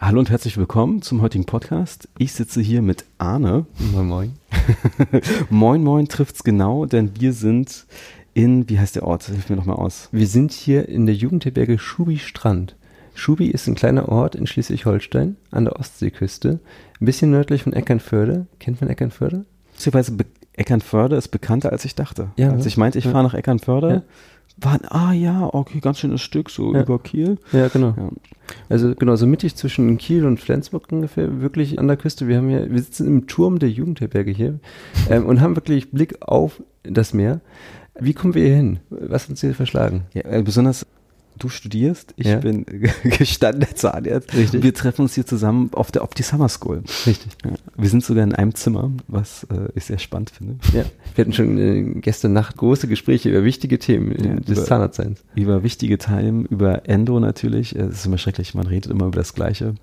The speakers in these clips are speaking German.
Hallo und herzlich willkommen zum heutigen Podcast. Ich sitze hier mit Arne. Moin, moin. moin, moin trifft's genau, denn wir sind in, wie heißt der Ort? Hilf mir nochmal aus. Wir sind hier in der Jugendherberge Schubi Strand. Schubi ist ein kleiner Ort in Schleswig-Holstein an der Ostseeküste, ein bisschen nördlich von Eckernförde. Kennt man Eckernförde? Beziehungsweise Eckernförde ist bekannter, als ich dachte. Ja, als ich meinte, ich ja. fahre nach Eckernförde, Ja. War, ah ja, okay, ganz schönes Stück, so Ja. über Kiel. Ja, genau. Ja. Also genau, so mittig zwischen Kiel und Flensburg ungefähr, wirklich an der Küste. Wir haben hier, wir sitzen im Turm der Jugendherberge hier ähm, und haben wirklich Blick auf das Meer. Wie kommen wir hier hin? Was hat uns hier verschlagen? Ja, äh, besonders du studierst, ich Ja. bin gestandener Zahnarzt. Richtig. Wir treffen uns hier zusammen auf der Opti Summer School. Richtig. Ja. Wir sind sogar in einem Zimmer, was äh, ich sehr spannend finde. Ja, wir hatten schon äh, gestern Nacht große Gespräche über wichtige Themen Ja, des über- Zahnarztseins. Über wichtige Themen, über Endo natürlich. Äh, Es ist immer schrecklich, man redet immer über das Gleiche.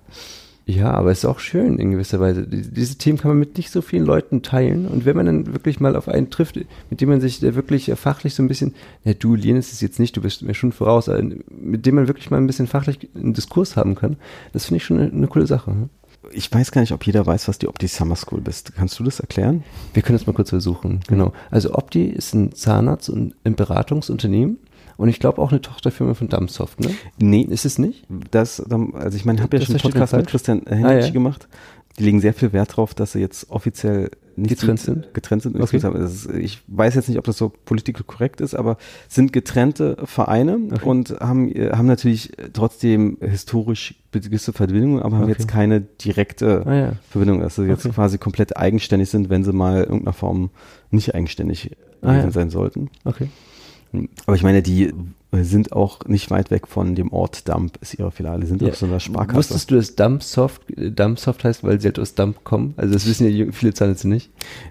Ja, aber es ist auch schön in gewisser Weise. Die- Diese Themen kann man mit nicht so vielen Leuten teilen. Und wenn man dann wirklich mal auf einen trifft, mit dem man sich wirklich äh, fachlich so ein bisschen, ja, du lehnst es jetzt nicht, du bist mir schon voraus, mit dem man wirklich mal ein bisschen fachlich einen Diskurs haben kann, das finde ich schon eine, eine coole Sache. ne? Ich weiß gar nicht, ob jeder weiß, was die Opti Summer School ist. Kannst du das erklären? Wir können das mal kurz versuchen. Genau. Also Opti ist ein Zahnarzt und ein Beratungsunternehmen. Und ich glaube auch eine Tochterfirma von Dumbsoft, ne? Nee, Ist es nicht? das, also ich meine, ich habe ja schon einen Podcast mit. Christian Hennig Ah, ja. gemacht. Die legen sehr viel Wert darauf, dass sie jetzt offiziell nicht Getrennt sind? Getrennt sind. Okay. Ist, ich weiß jetzt nicht, ob das so politisch korrekt ist, aber sind getrennte Vereine Okay. und haben, äh, haben natürlich trotzdem historisch gewisse Verbindungen, aber haben Okay. jetzt keine direkte Ah ja. Verbindung, dass sie jetzt quasi komplett eigenständig sind, wenn sie mal in irgendeiner Form nicht eigenständig Ah, ja. sein sollten. Okay. Aber ich meine, die sind auch nicht weit weg von dem Ort Dump, ist ihre Filiale, sind Ja. auf so einer Sparkasse. Wusstest du, dass Dumpsoft, Dumpsoft heißt, weil sie halt aus Dump kommen? Also das wissen ja viele Zahnärzte nicht.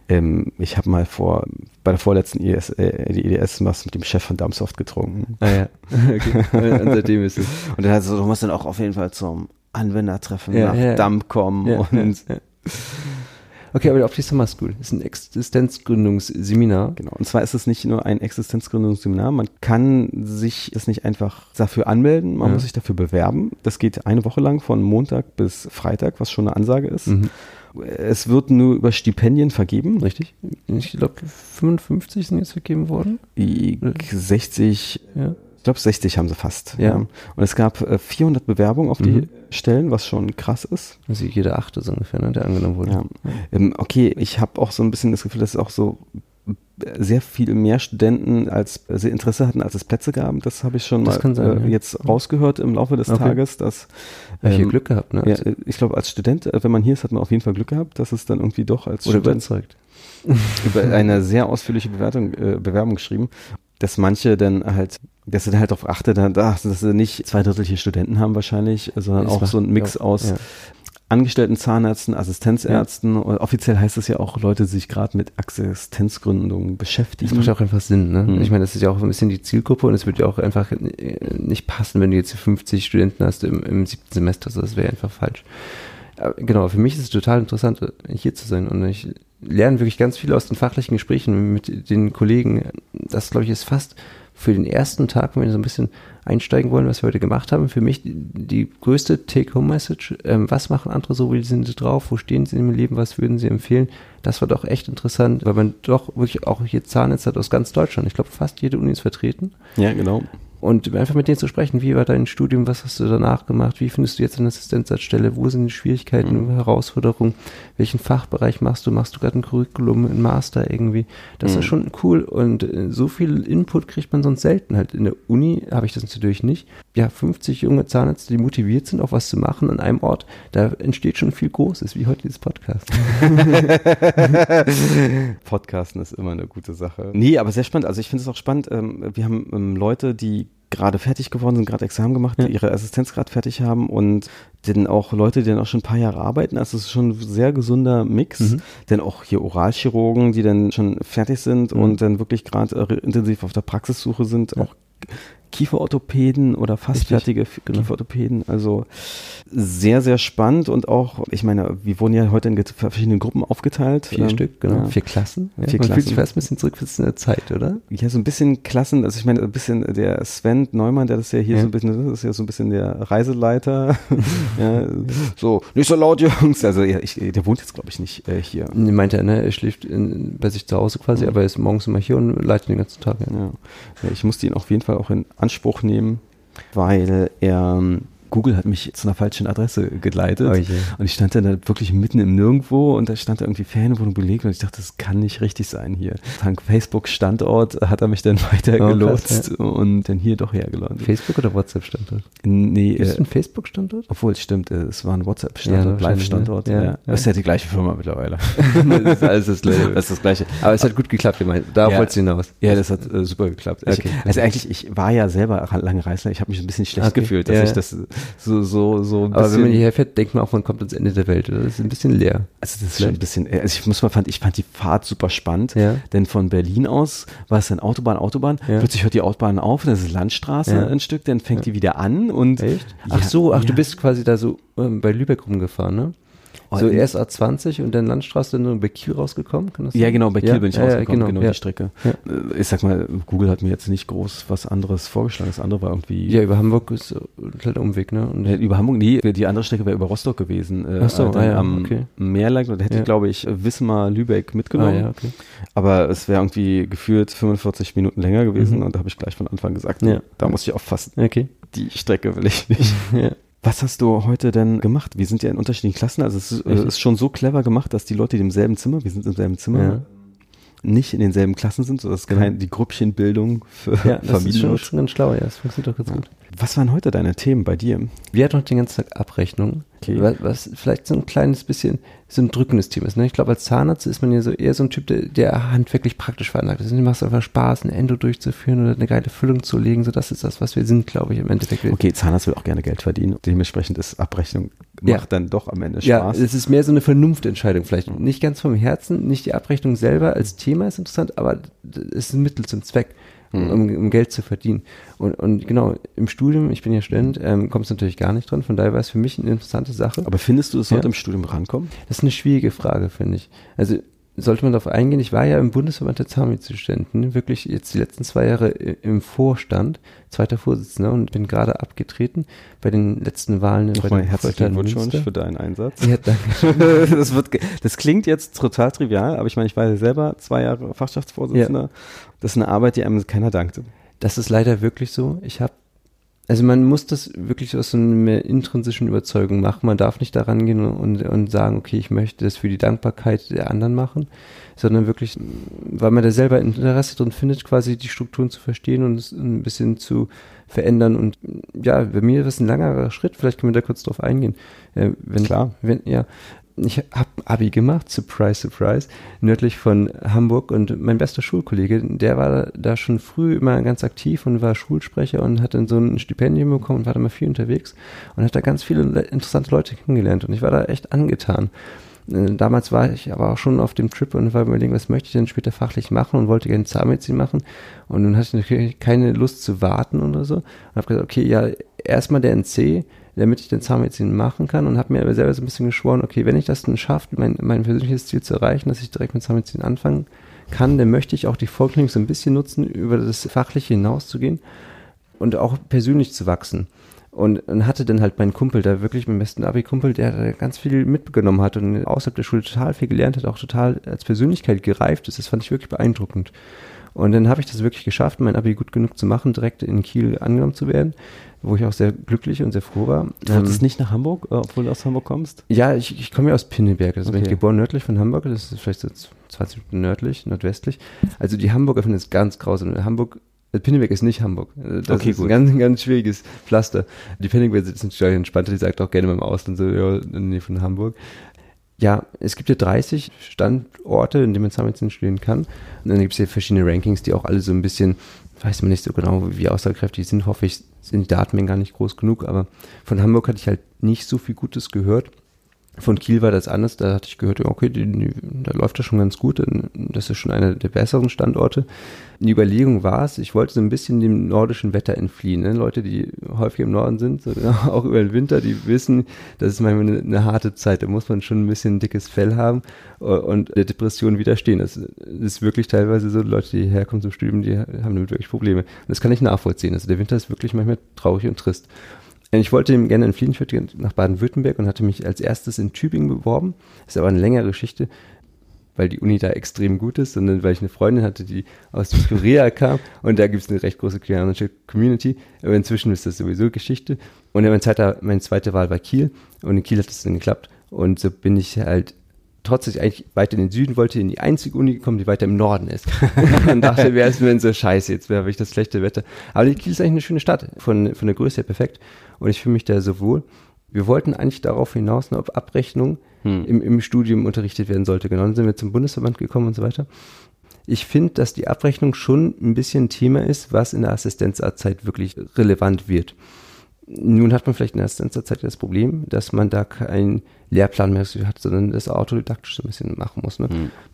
Ähm, ich habe mal vor, bei der vorletzten IS, äh, die EDS was mit dem Chef von Dumpsoft getrunken. Ah ja, okay. Und seitdem ist es. Und dann hat so, du musst dann auch auf jeden Fall zum Anwendertreffen Ja, nach ja. Dump kommen. Und. Okay, aber auf die Summer School ist ein Existenzgründungsseminar. Genau. Und zwar ist es nicht nur ein Existenzgründungsseminar. Man kann sich das nicht einfach dafür anmelden. Man Ja. muss sich dafür bewerben. Das geht eine Woche lang von Montag bis Freitag, was schon eine Ansage ist. Mhm. Es wird nur über Stipendien vergeben. Richtig? Ich glaube, 55 sind jetzt vergeben worden. Die 60, Ja. ich glaube 60 haben sie fast. Ja. Und es gab äh, 400 Bewerbungen auf die Mhm. Stellen, was schon krass ist. Also jeder Achte so ungefähr, ne, der angenommen wurde. Ja. Ähm, okay, ich habe auch so ein bisschen das Gefühl, dass es auch so sehr viel mehr Studenten als sie Interesse hatten, als es Plätze gab. Das habe ich schon Das mal sein, äh, ja. jetzt rausgehört im Laufe des Okay. Tages, dass Hab ich hier ähm, Glück gehabt, ne? ja, äh, ich glaube, als Student, äh, wenn man hier ist, hat man auf jeden Fall Glück gehabt, dass es dann irgendwie doch als Oder Student überzeugt. über eine sehr ausführliche Bewertung, äh, Bewerbung geschrieben, dass manche dann halt, dass dann halt darauf achtet, dass, sie nicht zwei Drittel hier Studenten haben wahrscheinlich, sondern Das auch war- so ein Mix ja, aus ja. angestellten Zahnärzten, Assistenzärzten. Und offiziell heißt es ja auch Leute, die sich gerade mit Assistenzgründungen Das beschäftigen. macht ja auch einfach Sinn, ne? Mhm. Ich meine, das ist ja auch ein bisschen die Zielgruppe und es wird ja auch einfach äh, nicht passen, wenn du jetzt 50 Studenten hast im, im siebten Semester. Also das wäre einfach falsch. Aber genau, für mich ist es total interessant, hier zu sein und ich lerne wirklich ganz viel aus den fachlichen Gesprächen mit den Kollegen. Das, glaube ich, ist fast für den ersten Tag, wenn wir so ein bisschen einsteigen wollen, was wir heute gemacht haben, für mich die, größte Take-Home-Message. Ähm, was machen andere so, wie sind sie drauf, wo stehen sie im Leben, was würden sie empfehlen? Das war doch echt interessant, weil man doch wirklich auch hier Zahnärzte hat aus ganz Deutschland. Ich glaube, fast jede Uni ist vertreten. Ja, genau. Und einfach mit denen zu sprechen, wie war dein Studium, was hast du danach gemacht, wie findest du jetzt eine Assistenzarztstelle, wo sind die Schwierigkeiten, Mhm. Herausforderungen, welchen Fachbereich machst du, machst du gerade ein Curriculum, ein Master irgendwie, das Mhm. ist schon cool und äh, so viel Input kriegt man sonst selten halt. In der Uni habe ich das natürlich nicht. Ja, 50 junge Zahnärzte, die motiviert sind, auch was zu machen an einem Ort, da entsteht schon viel Großes, wie heute dieses Podcast. Podcasten ist immer eine gute Sache. Nee, aber sehr spannend. Also ich finde es auch spannend. Ähm, wir haben ähm, Leute, die gerade fertig geworden sind, gerade Examen gemacht, Ja. die ihre Assistenz gerade fertig haben und dann auch Leute, die dann auch schon ein paar Jahre arbeiten. Also es ist schon ein sehr gesunder Mix. Mhm. Denn auch hier Oralchirurgen, die dann schon fertig sind Mhm. und dann wirklich gerade äh, intensiv auf der Praxissuche sind, Ja. auch Kieferorthopäden oder fast fertige genau. Kieferorthopäden. Also sehr, sehr spannend und auch, ich meine, wir wurden ja heute in verschiedenen Gruppen aufgeteilt. Vier Ähm, Stück, genau. Ja. Vier Klassen. Ja. Vier Man fühlt sich Klassen. fast ein bisschen zurückversetzt in der Zeit, oder? Ja, so ein bisschen Klassen, also ich meine, ein bisschen der Sven Neumann, der das ja hier Ja. so ein bisschen, das ist ja so ein bisschen der Reiseleiter. ja, so, nicht so laut, Jungs. Also ja, ich, der wohnt jetzt, glaube ich, nicht äh, hier. Nee, meinte er, ne? Er schläft in, bei sich zu Hause quasi, Mhm. aber er ist morgens immer hier und leitet den ganzen Tag. Ja, ich musste ihn auf jeden Fall auch in Anspruch nehmen, weil er ähm, Google hat mich zu einer falschen Adresse geleitet. Je. Und ich stand dann da wirklich mitten im Nirgendwo und da stand da irgendwie Ferienwohnung belegt und ich dachte, das kann nicht richtig sein hier. Dank Facebook-Standort hat er mich dann weiter Oh, gelotst krass, und dann hier doch hergelandet. Facebook oder WhatsApp-Standort? Nee, Ist es äh, ein Facebook-Standort? obwohl es stimmt, äh, es war ein Ja, WhatsApp-Standort, Live-Standort. ne? Ja, Ja, ja. Das ist ja die gleiche Firma mittlerweile. das ist alles das Gleiche. Das ist das Gleiche. Aber es hat gut geklappt, ich meine, darauf Ja. wolltest du hinaus. Ja, das hat äh, super geklappt. Ich, Okay. Also eigentlich, ich war ja selber lange Reisler. Ich habe mich ein bisschen schlecht Okay. gefühlt, dass Ja, ich ja. das so so so ein Aber wenn bisschen. man hierher fährt, denkt man auch, man kommt ans Ende der Welt. Oder? Das ist ein bisschen leer. also das ist schon ein bisschen. Also ich muss mal fand, ich fand die Fahrt super spannend. Ja. Denn von Berlin aus war es dann Autobahn, Autobahn. Ja. Plötzlich hört die Autobahn auf, dann ist es Landstraße Ja. ein Stück, dann fängt die wieder an und Echt? Ach so, ach, du bist quasi da so ähm, bei Lübeck rumgefahren, ne? Oh, so erst A20 und dann Landstraße dann bei Kiel rausgekommen, kann das sein? Ja, genau, bei Kiel ja, bin ich ja, ja, rausgekommen, genau, ja. die Strecke. Ja. Äh, Ich sag mal, Google hat mir jetzt nicht groß was anderes vorgeschlagen. Das andere war irgendwie. Ja, über Hamburg ist ein kleiner Umweg, ne? Und Über Hamburg, nee, die andere Strecke wäre über Rostock gewesen. Äh, Ach so, ah ja, am okay. Meer lang, da hätte Ja. ich, glaube ich, Wismar, Lübeck ah, mitgenommen. ja, okay. Aber es wäre irgendwie gefühlt 45 Minuten länger gewesen Mhm. und da habe ich gleich von Anfang gesagt, Ja. da muss ich aufpassen. Okay. Die Strecke will ich nicht. Ja. Was hast du heute denn gemacht? Wir sind ja in unterschiedlichen Klassen, also es ist, äh, ist schon so clever gemacht, dass die Leute, die im selben Zimmer, wir sind im selben Zimmer, Ja. nicht in denselben Klassen sind, so dass Genau. kein, die Grüppchenbildung für Ja, das ist Familien schon, schon ganz schlau, ja, das funktioniert doch ganz gut. Was waren heute deine Themen bei dir? Wir hatten noch den ganzen Tag Abrechnung, Okay. was, was vielleicht so ein kleines bisschen so ein drückendes Thema ist. Ne? Ich glaube, als Zahnarzt ist man ja so eher so ein Typ, der, der handwerklich praktisch veranlagt ist. Dem macht es einfach Spaß, ein Endo durchzuführen oder eine geile Füllung zu legen. So, das ist das, was wir sind, glaube ich, im Endeffekt. Okay, Zahnarzt will auch gerne Geld verdienen. Dementsprechend ist Abrechnung Ja. macht dann doch am Ende Ja, Spaß. es ist mehr so eine Vernunftentscheidung vielleicht. Nicht ganz vom Herzen, nicht die Abrechnung selber als Thema ist interessant, aber es ist ein Mittel zum Zweck, um, um Geld zu verdienen. Und, und genau, im Studium, ich bin ja Student, ähm, kommt es natürlich gar nicht dran, von daher war es für mich eine interessante Sache. Aber findest du, es sollte Ja. im Studium rankommen? Das ist eine schwierige Frage, finde ich. Also sollte man darauf eingehen, ich war ja im Bundesverband der Zahnmedizinstudenten, wirklich jetzt die letzten zwei Jahre i- im Vorstand, zweiter Vorsitzender und bin gerade abgetreten bei den letzten Wahlen. Nochmal herzlichen Glückwunsch für deinen Einsatz. Ja, danke. das, wird, das klingt jetzt total trivial, aber ich meine, ich war ja selber zwei Jahre Fachschaftsvorsitzender. Das ist eine Arbeit, die einem keiner dankte. Das ist leider wirklich so. Ich habe, also man muss das wirklich aus so einer intrinsischen Überzeugung machen. Man darf nicht daran gehen und, und sagen, okay, ich möchte das für die Dankbarkeit der anderen machen, sondern wirklich, weil man da selber Interesse drin findet, quasi die Strukturen zu verstehen und es ein bisschen zu verändern. Und ja, bei mir ist es ein langer Schritt. Vielleicht können wir da kurz drauf eingehen. Äh, wenn, Klar. Wenn, ja, ich habe Abi gemacht, surprise, surprise, nördlich von Hamburg und mein bester Schulkollege, der war da schon früh immer ganz aktiv und war Schulsprecher und hat dann so ein Stipendium bekommen und war da mal viel unterwegs und hat da ganz viele le- interessante Leute kennengelernt und ich war da echt angetan. Äh, Damals war ich aber auch schon auf dem Trip und war überlegen, was möchte ich denn später fachlich machen und wollte gerne Zahnmedizin machen. Und dann hatte ich natürlich keine Lust zu warten oder so. Und habe gesagt, okay, ja, erstmal der NC, damit ich den Zahnmedizin machen kann und habe mir aber selber so ein bisschen geschworen, okay, wenn ich das dann schaffe, mein, mein persönliches Ziel zu erreichen, dass ich direkt mit Zahnmedizin anfangen kann, dann möchte ich auch die Vorklinik so ein bisschen nutzen, über das Fachliche hinauszugehen und auch persönlich zu wachsen. Und, und hatte dann halt meinen Kumpel, der wirklich mein besten Abi-Kumpel, der da ganz viel mitgenommen hat und außerhalb der Schule total viel gelernt hat, auch total als Persönlichkeit gereift ist. Das fand ich wirklich beeindruckend. Und dann habe ich das wirklich geschafft, mein Abi gut genug zu machen, direkt in Kiel angenommen zu werden, wo ich auch sehr glücklich und sehr froh war. Du wolltest Ähm, nicht nach Hamburg, äh, obwohl du aus Hamburg kommst? ja, ich, ich komme ja aus Pinneberg, also bin ich Okay. geboren nördlich von Hamburg, das ist vielleicht so 20 Minuten nördlich, nordwestlich. Also die Hamburger finden es ganz grausam. Hamburg, äh, Pinneberg ist nicht Hamburg. Äh, Das Okay, ist gut. ein ganz, ganz schwieriges Pflaster. Die Pinneberger sind natürlich entspannter, die sagt auch gerne mal im Ausland so, ja, in der Nähe von Hamburg. Ja, es gibt ja 30 Standorte, in denen man Zahnmedizin studieren kann. Und dann gibt es ja verschiedene Rankings, die auch alle so ein bisschen, weiß man nicht so genau, wie aussagekräftig sind. Hoffe ich, sind die Datenmengen gar nicht groß genug. Aber von Hamburg hatte ich halt nicht so viel Gutes gehört. Von Kiel war das anders, da hatte ich gehört, okay, die, die, da läuft das schon ganz gut, das ist schon einer der besseren Standorte. Die Überlegung war es, ich wollte so ein bisschen dem nordischen Wetter entfliehen. Ne? Leute, die häufig im Norden sind, so, auch über den Winter, die wissen, das ist manchmal eine, eine, harte Zeit, da muss man schon ein bisschen dickes Fell haben und der Depression widerstehen. Das ist wirklich teilweise so, Leute, die herkommen zum Studium, die haben damit wirklich Probleme. Und das kann ich nachvollziehen. Also der Winter ist wirklich manchmal traurig und trist. Ich wollte gerne entfliehen, ich wollte nach Baden-Württemberg und hatte mich als erstes in Tübingen beworben. Das ist aber eine längere Geschichte, weil die Uni da extrem gut ist, sondern weil ich eine Freundin hatte, die aus Korea kam und da gibt es eine recht große koreanische Community. Aber inzwischen ist das sowieso Geschichte. Und mein zweiter, meine zweite Wahl war Kiel und in Kiel hat es dann geklappt. Und so bin ich halt trotz dass ich eigentlich weiter in den Süden wollte, in die einzige Uni gekommen, die weiter im Norden ist. und dachte, wäre es mir so scheiße, jetzt wäre ich das schlechte Wetter. Aber Kiel ist eigentlich eine schöne Stadt, von, von der Größe her perfekt. Und ich fühle mich da so wohl. Wir wollten eigentlich darauf hinaus, ne, ob Abrechnung hm. im, im Studium unterrichtet werden sollte. Genau, dann sind wir zum Bundesverband gekommen und so weiter. Ich finde, dass die Abrechnung schon ein bisschen ein Thema ist, was in der Assistenzarztzeit wirklich relevant wird. Nun hat man vielleicht in der Assistenzarztzeit das Problem, dass man da keinen Lehrplan mehr hat, sondern das autodidaktisch so ein bisschen machen muss. Ne?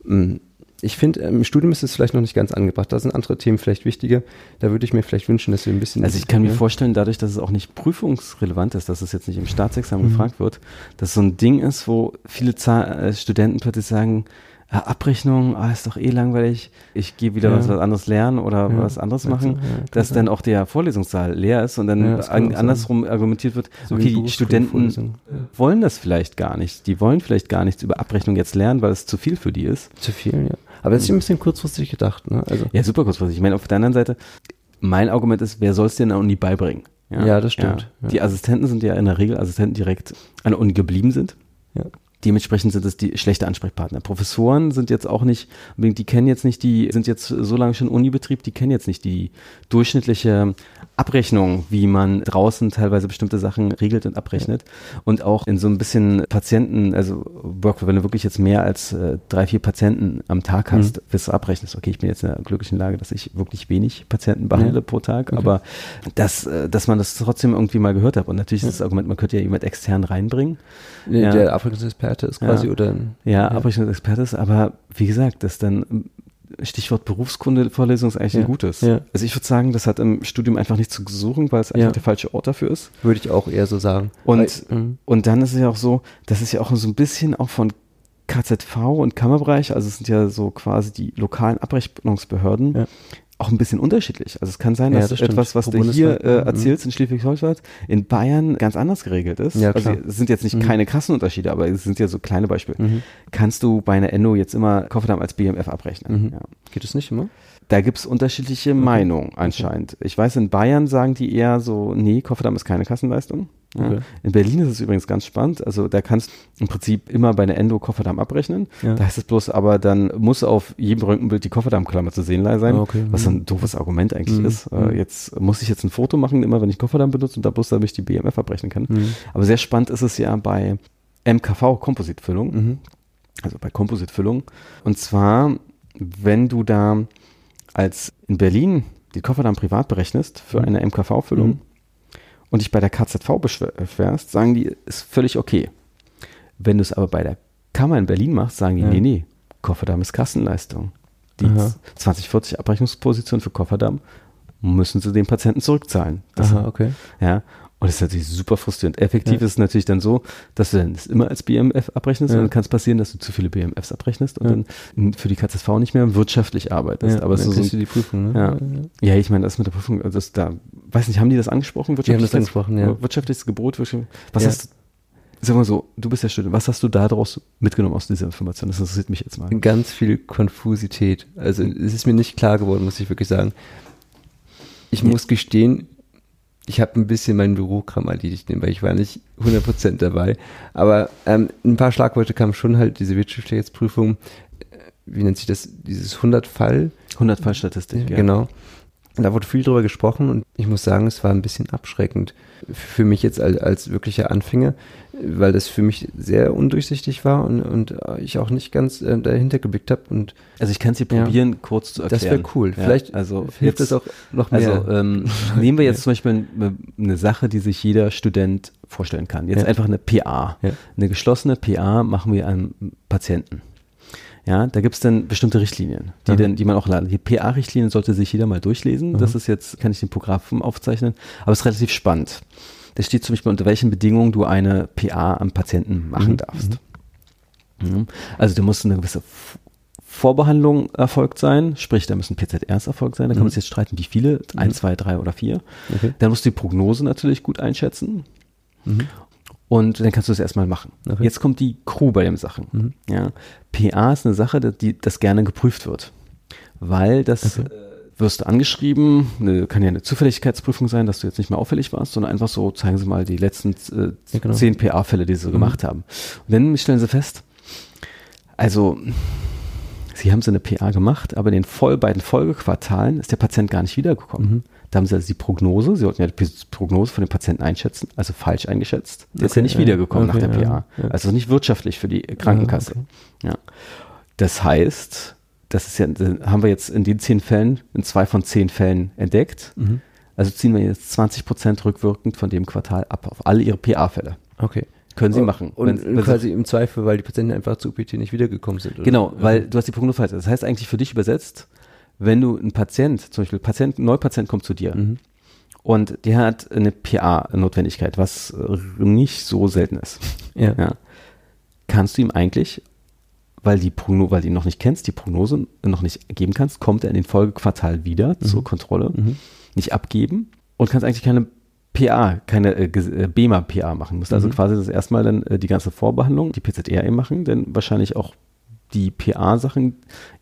Hm ich finde, im Studium ist es vielleicht noch nicht ganz angebracht. Da sind andere Themen vielleicht wichtiger. Da würde ich mir vielleicht wünschen, dass wir ein bisschen. Also ich kann mir vorstellen, dadurch, dass es auch nicht prüfungsrelevant ist, dass es jetzt nicht im Staatsexamen mhm. gefragt wird, dass so ein Ding ist, wo viele äh, Studenten plötzlich sagen, ja, Abrechnung, ah, ist doch eh langweilig, ich gehe wieder ja. was anderes lernen oder ja. was anderes machen, dass dann auch der Vorlesungssaal leer ist und dann andersrum sein. argumentiert wird, so okay, die Studenten wollen das vielleicht gar nicht, die wollen vielleicht gar nichts über Abrechnung jetzt lernen, weil es zu viel für die ist. Zu viel, ja. Aber das ist ein bisschen kurzfristig gedacht. Ne? Also. Ja, super kurzfristig. Ich meine, auf der anderen Seite, mein Argument ist, wer soll es dir an der Uni beibringen? Ja, das stimmt. Die Assistenten sind ja in der Regel Assistenten direkt an der Uni geblieben sind. Ja. Dementsprechend sind es die schlechte Ansprechpartner. Professoren sind jetzt auch nicht, die kennen jetzt nicht die, sind jetzt so lange schon Unibetrieb, die kennen jetzt nicht die durchschnittliche Abrechnung, wie man draußen teilweise bestimmte Sachen regelt und abrechnet. Und auch in so ein bisschen Patienten, also Workflow, wenn du wirklich jetzt mehr als äh, drei, vier Patienten am Tag hast, mhm. wirst du abrechnest. Okay, ich bin jetzt in der glücklichen Lage, dass ich wirklich wenig Patienten behandle ja. pro Tag, okay. aber dass, äh, dass man das trotzdem irgendwie mal gehört hat. Und natürlich ist das Argument, man könnte ja jemand extern reinbringen. Ja. Der Abrechnungsexperte ist quasi, ja. oder? Ja, ja. Abrechnungsexperte ist, aber wie gesagt, das dann Stichwort Berufskunde-Vorlesung ist eigentlich ja. ein gutes. Ja. Also ich würde sagen, das hat im Studium einfach nichts zu suchen, weil es einfach ja. der falsche Ort dafür ist. Würde ich auch eher so sagen. Und, weil, und dann ist es ja auch so, das ist ja auch so ein bisschen auch von KZV und Kammerbereich, also es sind ja so quasi die lokalen Abrechnungsbehörden, auch ein bisschen unterschiedlich. Also es kann sein, dass ja, das etwas, was du hier äh, mhm. erzählst in Schleswig-Holstein, in Bayern ganz anders geregelt ist. Ja, also es sind jetzt nicht mhm. keine krassen Unterschiede, aber es sind ja so kleine Beispiele. Mhm. Kannst du bei einer Endo jetzt immer Kofferdamm als BMF abrechnen? Mhm. Ja. Geht es nicht immer? Da gibt es unterschiedliche okay. Meinungen anscheinend. Okay. Ich weiß, in Bayern sagen die eher so, nee, Kofferdamm ist keine Kassenleistung. Ja. Okay. In Berlin ist es übrigens ganz spannend. Also da kannst du im Prinzip immer bei einer Endo Kofferdamm abrechnen. Ja. Da heißt es bloß, aber dann muss auf jedem Röntgenbild die Kofferdammklammer zu sehen sein, okay. was ein doofes Argument eigentlich mhm. ist. Äh, mhm. jetzt muss ich jetzt ein Foto machen, immer wenn ich Kofferdamm benutze und da bloß damit ich die BMF abrechnen kann. Mhm. Aber sehr spannend ist es ja bei MKV Kompositfüllung. Mhm. Also bei Kompositfüllung. Und zwar, wenn du da als in Berlin die Kofferdamm privat berechnest für mhm. eine MKV-Füllung, mhm und dich bei der KZV beschwerst, sagen die, ist völlig okay. Wenn du es aber bei der Kammer in Berlin machst, sagen die, ja. nee, nee, Kofferdamm ist Kassenleistung. Die Aha. 2040 Abrechnungsposition für Kofferdamm müssen sie den Patienten zurückzahlen. Das, Aha, okay. Ja, und das ist natürlich super frustrierend. Effektiv ja. ist es natürlich dann so, dass du dann das immer als BMF abrechnest ja. und dann kann es passieren, dass du zu viele BMFs abrechnest und ja. dann für die KZV nicht mehr wirtschaftlich arbeitest. Ja, aber so, so die Prüfung, ne? Ja, ich meine, das mit der Prüfung, also das da, weiß nicht, haben die das angesprochen? Die haben das angesprochen, ja. Wirtschaftliches Gebot, was hast du, sag mal so, du bist ja Student, was hast du daraus mitgenommen aus dieser Information? Das interessiert mich jetzt mal. Ganz viel Konfusität. Also es ist mir nicht klar geworden, muss ich wirklich sagen. Ich muss gestehen, ich habe ein bisschen mein Bürokram erledigt, weil ich war nicht 100% dabei. Aber ähm, ein paar Schlagworte kamen schon halt, diese Wirtschaftlichkeitsprüfung, äh, wie nennt sich das, dieses 100-Fall? 100-Fall-Statistik, ja. Genau. Da wurde viel drüber gesprochen und ich muss sagen, es war ein bisschen abschreckend für mich jetzt als, als wirklicher Anfänger, weil das für mich sehr undurchsichtig war und, und ich auch nicht ganz äh, dahinter geblickt habe. Und also ich kann es hier probieren, ja, kurz zu erklären. Das wäre cool. Ja, Vielleicht also hilft jetzt, das auch noch mehr. Also ähm, nehmen wir jetzt zum Beispiel eine Sache, die sich jeder Student vorstellen kann. Jetzt einfach eine PA. Eine geschlossene PA machen wir einem Patienten. Ja, da gibt es dann bestimmte Richtlinien, die, Aha. dann, die man auch laden. Die PA-Richtlinien sollte sich jeder mal durchlesen. Das Aha. ist jetzt, kann ich den Programm aufzeichnen, aber es ist relativ spannend. Da steht zum Beispiel, unter welchen Bedingungen du eine PA am Patienten machen Mhm. darfst. Mhm. Also du musst eine gewisse Vorbehandlung erfolgt sein, sprich, da müssen PZRs erfolgt sein. Da kann Mhm. man sich jetzt streiten, wie viele, ein, zwei, drei oder vier. Okay. Dann musst du die Prognose natürlich gut einschätzen. Und dann kannst du das erstmal machen. Okay. Jetzt kommt die Crew bei den Sachen. Mhm. Ja. PA ist eine Sache, die, die das gerne geprüft wird. Weil das Okay. äh, wirst du angeschrieben, eine, kann ja eine Zufälligkeitsprüfung sein, dass du jetzt nicht mehr auffällig warst, sondern einfach so, zeigen sie mal die letzten äh, Ja, genau. zehn PA-Fälle, die sie Mhm. gemacht haben. Und dann stellen sie fest, also sie haben so eine PA gemacht, aber in den voll, beiden Folgequartalen ist der Patient gar nicht wiedergekommen. Mhm. Da haben sie also die Prognose, sie wollten ja die Prognose von dem Patienten einschätzen, also falsch eingeschätzt. Der ist Okay, ja nicht ja. wiedergekommen Okay, nach der PA. ja, ja. Also nicht wirtschaftlich für die Krankenkasse. Ja. Das heißt, das ist ja, haben wir jetzt in den zehn Fällen, in zwei von zehn Fällen entdeckt. Mhm. Also ziehen wir jetzt 20 Prozent rückwirkend von dem Quartal ab auf alle ihre PA-Fälle. Okay. Können sie machen. Und Wenn- wenn sie- quasi im Zweifel, weil die Patienten einfach zu UPT nicht wiedergekommen sind. oder? Genau, Ja. weil du hast die Prognose falsch. Das heißt eigentlich für dich übersetzt, wenn du ein Patient, zum Beispiel Patient, ein Neupatient kommt zu dir Mhm. und der hat eine PA-Notwendigkeit, was nicht so selten ist, Ja. ja, kannst du ihm eigentlich, weil die Prognose, weil du ihn noch nicht kennst, die Prognose noch nicht geben kannst, kommt er in den Folgequartal wieder zur Kontrolle, Mhm. nicht abgeben und kannst eigentlich keine PA, keine äh, äh, BEMA-PA machen. Musst also Mhm. quasi das erstmal dann äh, die ganze Vorbehandlung, die PZR eben machen, denn wahrscheinlich auch die PA-Sachen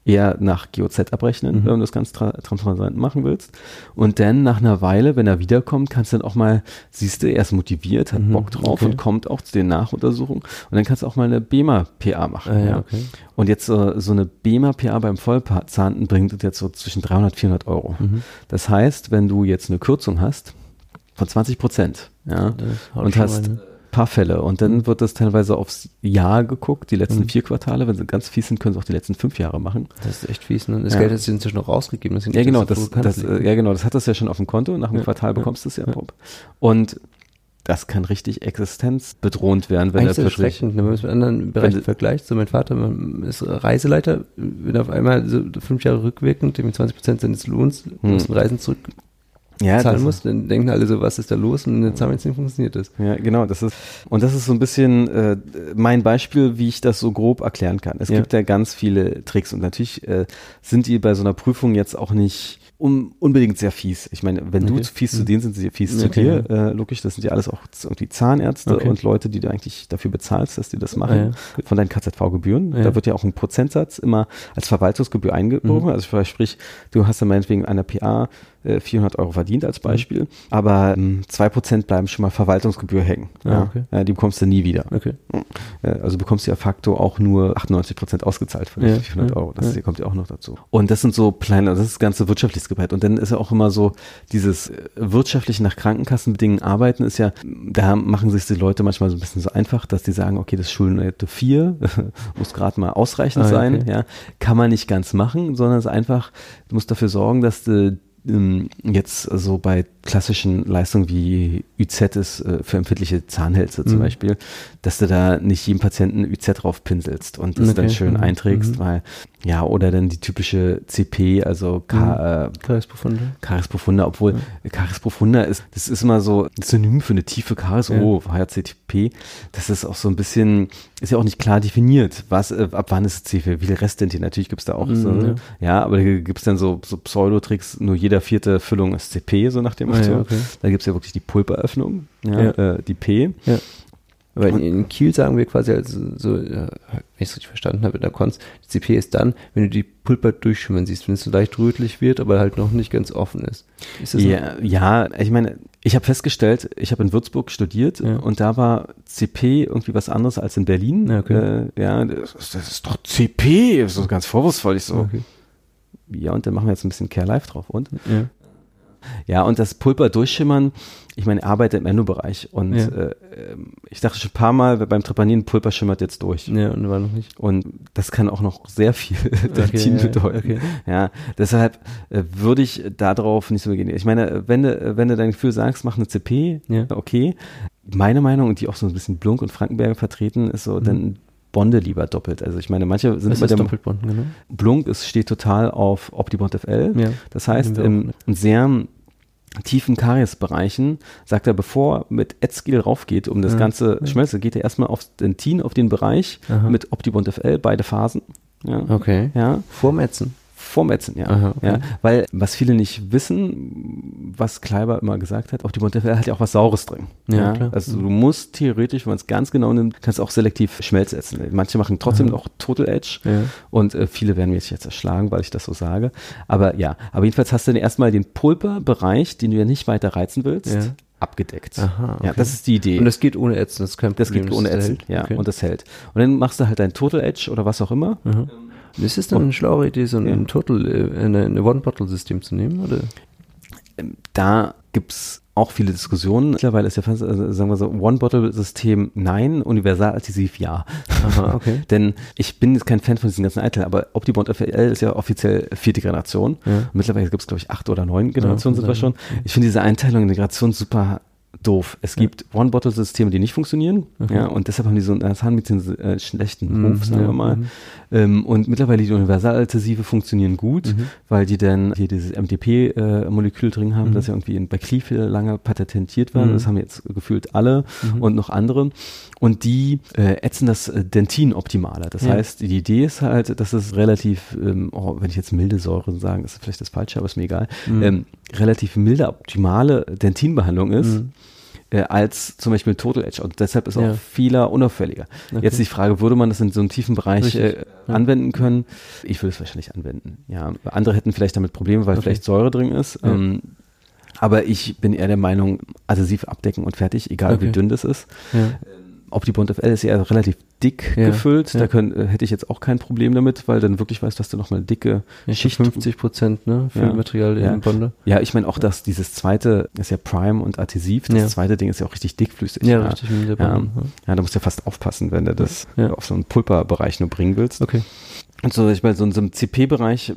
eher nach GOZ abrechnen, Mhm. wenn du das ganz tra transparent machen willst. Und dann nach einer Weile, wenn er wiederkommt, kannst du dann auch mal, siehst du, er ist motiviert, hat Mhm, Bock drauf okay. und kommt auch zu den Nachuntersuchungen. Und dann kannst du auch mal eine BEMA-PA machen. Ah, ja, ja. okay. Und jetzt äh, so eine BEMA-PA beim Vollzahnten bringt uns jetzt so zwischen 300 und 400 Euro. Mhm. Das heißt, wenn du jetzt eine Kürzung hast von 20 Prozent, ja, und hast rein, ne? Paar Fälle und dann wird das teilweise aufs Jahr geguckt, die letzten Mhm. vier Quartale, wenn sie ganz fies sind, können sie auch die letzten fünf Jahre machen. Das ist echt fies, ne? Das Ja. Geld ist inzwischen noch rausgegeben. Das Ja, genau, das, das, liegt. äh, ja, genau, das hat das ja schon auf dem Konto, nach einem Ja, Quartal bekommst du es ja. Und das kann richtig existenzbedrohend werden, wenn Eigentlich er das plötzlich. erschreckend, wenn man es mit anderen Bereichen vergleicht. So mein Vater man ist Reiseleiter, wenn auf einmal so fünf Jahre rückwirkend, dem 20 Prozent seines Lohns Hm. müssen Reisen zurückzahlen Ja, das, muss, dann denken alle so, was ist da los? Und in Zahnmedizin nicht funktioniert das. Ja, genau, das ist, und das ist so ein bisschen äh, mein Beispiel, wie ich das so grob erklären kann. Es Ja. gibt ja ganz viele Tricks und natürlich äh, sind die bei so einer Prüfung jetzt auch nicht um, unbedingt sehr fies. Ich meine, wenn du Okay. zu fies zu Mhm. denen sind, sie fies zu Okay, dir. Äh, logisch, das sind ja alles auch irgendwie Zahnärzte Okay. und Leute, die du eigentlich dafür bezahlst, dass die das machen, Ah, ja. Gut. von deinen KZV-Gebühren. Ja. Da wird ja auch ein Prozentsatz immer als Verwaltungsgebühr eingebucht. Mhm. Also sprich, du hast dann meinetwegen einer PA äh, 400 Euro verdient als Beispiel, aber ähm, 2% bleiben schon mal Verwaltungsgebühr hängen. Ah, ja. okay. Ja, die bekommst du nie wieder. Okay. Äh, Also bekommst du ja facto auch nur 98% ausgezahlt von den Ja, 400 ja, Euro. Das ja. kommt ja auch noch dazu. Und das sind so kleine, das ist das ganze wirtschaftliches Gebrett. Und dann ist ja auch immer so, dieses äh, wirtschaftliche nach Krankenkassenbedingungen arbeiten ist ja, da machen sich die Leute manchmal so ein bisschen so einfach, dass die sagen, okay, das Schulnote 4 muss gerade mal ausreichend Ah, okay. sein. Ja, kann man nicht ganz machen, sondern es ist einfach, du musst dafür sorgen, dass du ähm, jetzt so bei klassischen Leistungen wie ÜZ ist äh, für empfindliche Zahnhälse zum Mhm. Beispiel, dass du da nicht jedem Patienten ÜZ drauf pinselst und das dann Okay. schön Mhm. einträgst, Mhm. weil ja, oder dann die typische CP, also K, äh, Karies Profunde. Caries profunda, obwohl Caries profunda ist, das ist immer so ein Synonym für eine tiefe Karies, Ja. oh, HRCTP, das ist auch so ein bisschen, ist ja auch nicht klar definiert, was, äh, ab wann ist es CP, wie viel Restdentier, natürlich gibt's da auch Mhm, so, ja. ja. aber da gibt's dann so, so Pseudotricks, nur jeder vierte Füllung ist CP, so nach dem Ah, Motto. ja, okay. Da gibt's ja wirklich die Pulperöffnung, ja, Ja. Äh, die P. Aber in, in Kiel sagen wir quasi, also so, äh, wenn ich es richtig verstanden habe, in der Konz, die CP ist dann, wenn du die Pulper durchschimmern siehst, wenn es so leicht rötlich wird, aber halt noch nicht ganz offen ist. ist das Ja, ja, ich meine, ich habe festgestellt, ich habe in Würzburg studiert Ja. und da war CP irgendwie was anderes als in Berlin. Ja, okay. äh, ja das, ist- das ist doch CP, so ganz vorwurfsvoll. Ich so? Okay. ja, und dann machen wir jetzt ein bisschen Care Live drauf. Und Ja. Ja, und das Pulper durchschimmern, ich meine, ich arbeite im Endobereich und Ja. äh, ähm, ich dachte schon ein paar Mal beim Trepanin, Pulper schimmert jetzt durch. Ja, und war noch nicht. Und das kann auch noch sehr viel Dentin ja, bedeuten. okay. Ja, deshalb äh, würde ich darauf nicht so gehen. Ich meine, wenn du, wenn du dein Gefühl sagst, mach eine CP, Ja. okay. Meine Meinung, und die auch so ein bisschen Blunk und Frankenberger vertreten, ist so, dann bonde lieber doppelt. Also ich meine, manche sind Mhm. Was bei ist dem Doppelbond, genau? Blunk, es steht total auf OptiBond FL. Ja. Das heißt, im, in sehr tiefen Kariesbereichen sagt er, bevor mit Edskill raufgeht, um das Ja. ganze Schmelze, geht er erstmal auf den Dentin, auf den Bereich Aha. mit OptiBond FL, beide Phasen. Ja. Okay. Ja, Vorm Ätzen. Vormetzen, ja. Aha, okay. ja. Weil, was viele nicht wissen, was Kleiber immer gesagt hat, OptiBond FL hat ja auch was Saures drin. Ja, klar. Also du musst theoretisch, wenn man es ganz genau nimmt, kannst du auch selektiv Schmelz ätzen. Manche machen trotzdem noch Total Edge. Ja. Und äh, viele werden mich jetzt erschlagen, weil ich das so sage. Aber ja, aber jedenfalls hast du dann erstmal den Pulperbereich, den du ja nicht weiter reizen willst, Ja. abgedeckt. Aha, Ja, okay. das ist die Idee. Und das geht ohne Ätzen, das ist kein das Problem. geht ohne das Ätzen, ja, Okay. und das hält. Und dann machst du halt dein Total Edge oder was auch immer. Ist es dann eine schlaue Idee, so ein Ja. Total, äh, eine, eine One-Bottle-System zu nehmen, oder? Ähm, Da gibt's auch viele Diskussionen. Mittlerweile ist ja fast, also sagen wir so, One-Bottle-System nein, universal-adhesiv ja. Aha, okay. Denn ich bin jetzt kein Fan von diesen ganzen Eitel, aber OptiBond FL ist ja offiziell vierte Generation. Ja. Mittlerweile gibt es, glaube ich, acht oder neun Generationen Ja, sind wir schon. Ich finde diese Einteilung in Integration super doof. Es gibt One-Bottle-Systeme, die nicht funktionieren. Ja, und deshalb haben die so einen Zahnmedizin äh, schlechten Mhm, Ruf, sagen ja, wir mal. mhm. Ähm, und mittlerweile die Universaladhesive funktionieren gut, Mhm. weil die dann hier dieses MDP-Molekül drin haben, das ja irgendwie in, bei Clearfield lange patentiert war. Mhm. Das haben jetzt gefühlt alle und noch andere. Und die äh, ätzen das äh, Dentin optimaler. Das Ja. heißt, die Idee ist halt, dass es relativ, ähm, oh, wenn ich jetzt milde Säuren sagen, ist vielleicht das Falsche, aber ist mir egal, Mhm. ähm, relativ milde, optimale Dentinbehandlung ist. Äh, als zum Beispiel Total Edge und deshalb ist Ja. auch vieler unauffälliger. Okay. Jetzt die Frage, würde man das in so einem tiefen Bereich äh. Ja. anwenden können? Ich würde es wahrscheinlich anwenden. Ja, andere hätten vielleicht damit Probleme, weil Okay. vielleicht Säure drin ist. Ja. Ähm, aber ich bin eher der Meinung, adhesiv abdecken und fertig, egal wie Okay. dünn das ist. Ja. OptiBond FL ist ja relativ dick Ja, gefüllt. ja. Da können, äh, hätte ich jetzt auch kein Problem damit, weil dann wirklich weißt, dass du nochmal dicke Ja, Schicht 50 Prozent, ne, für Ja. Ja. im Bonder. Ja, ich meine auch, dass dieses zweite ist ja Prime und adhesiv. Das zweite Ding ist ja auch richtig dickflüssig. Ja, richtig, mit der Ja, Bonder, ja, da musst du ja fast aufpassen, wenn du das auf so einen Pulperbereich nur bringen willst. Okay. Und so, ich bei so, in so einem CP-Bereich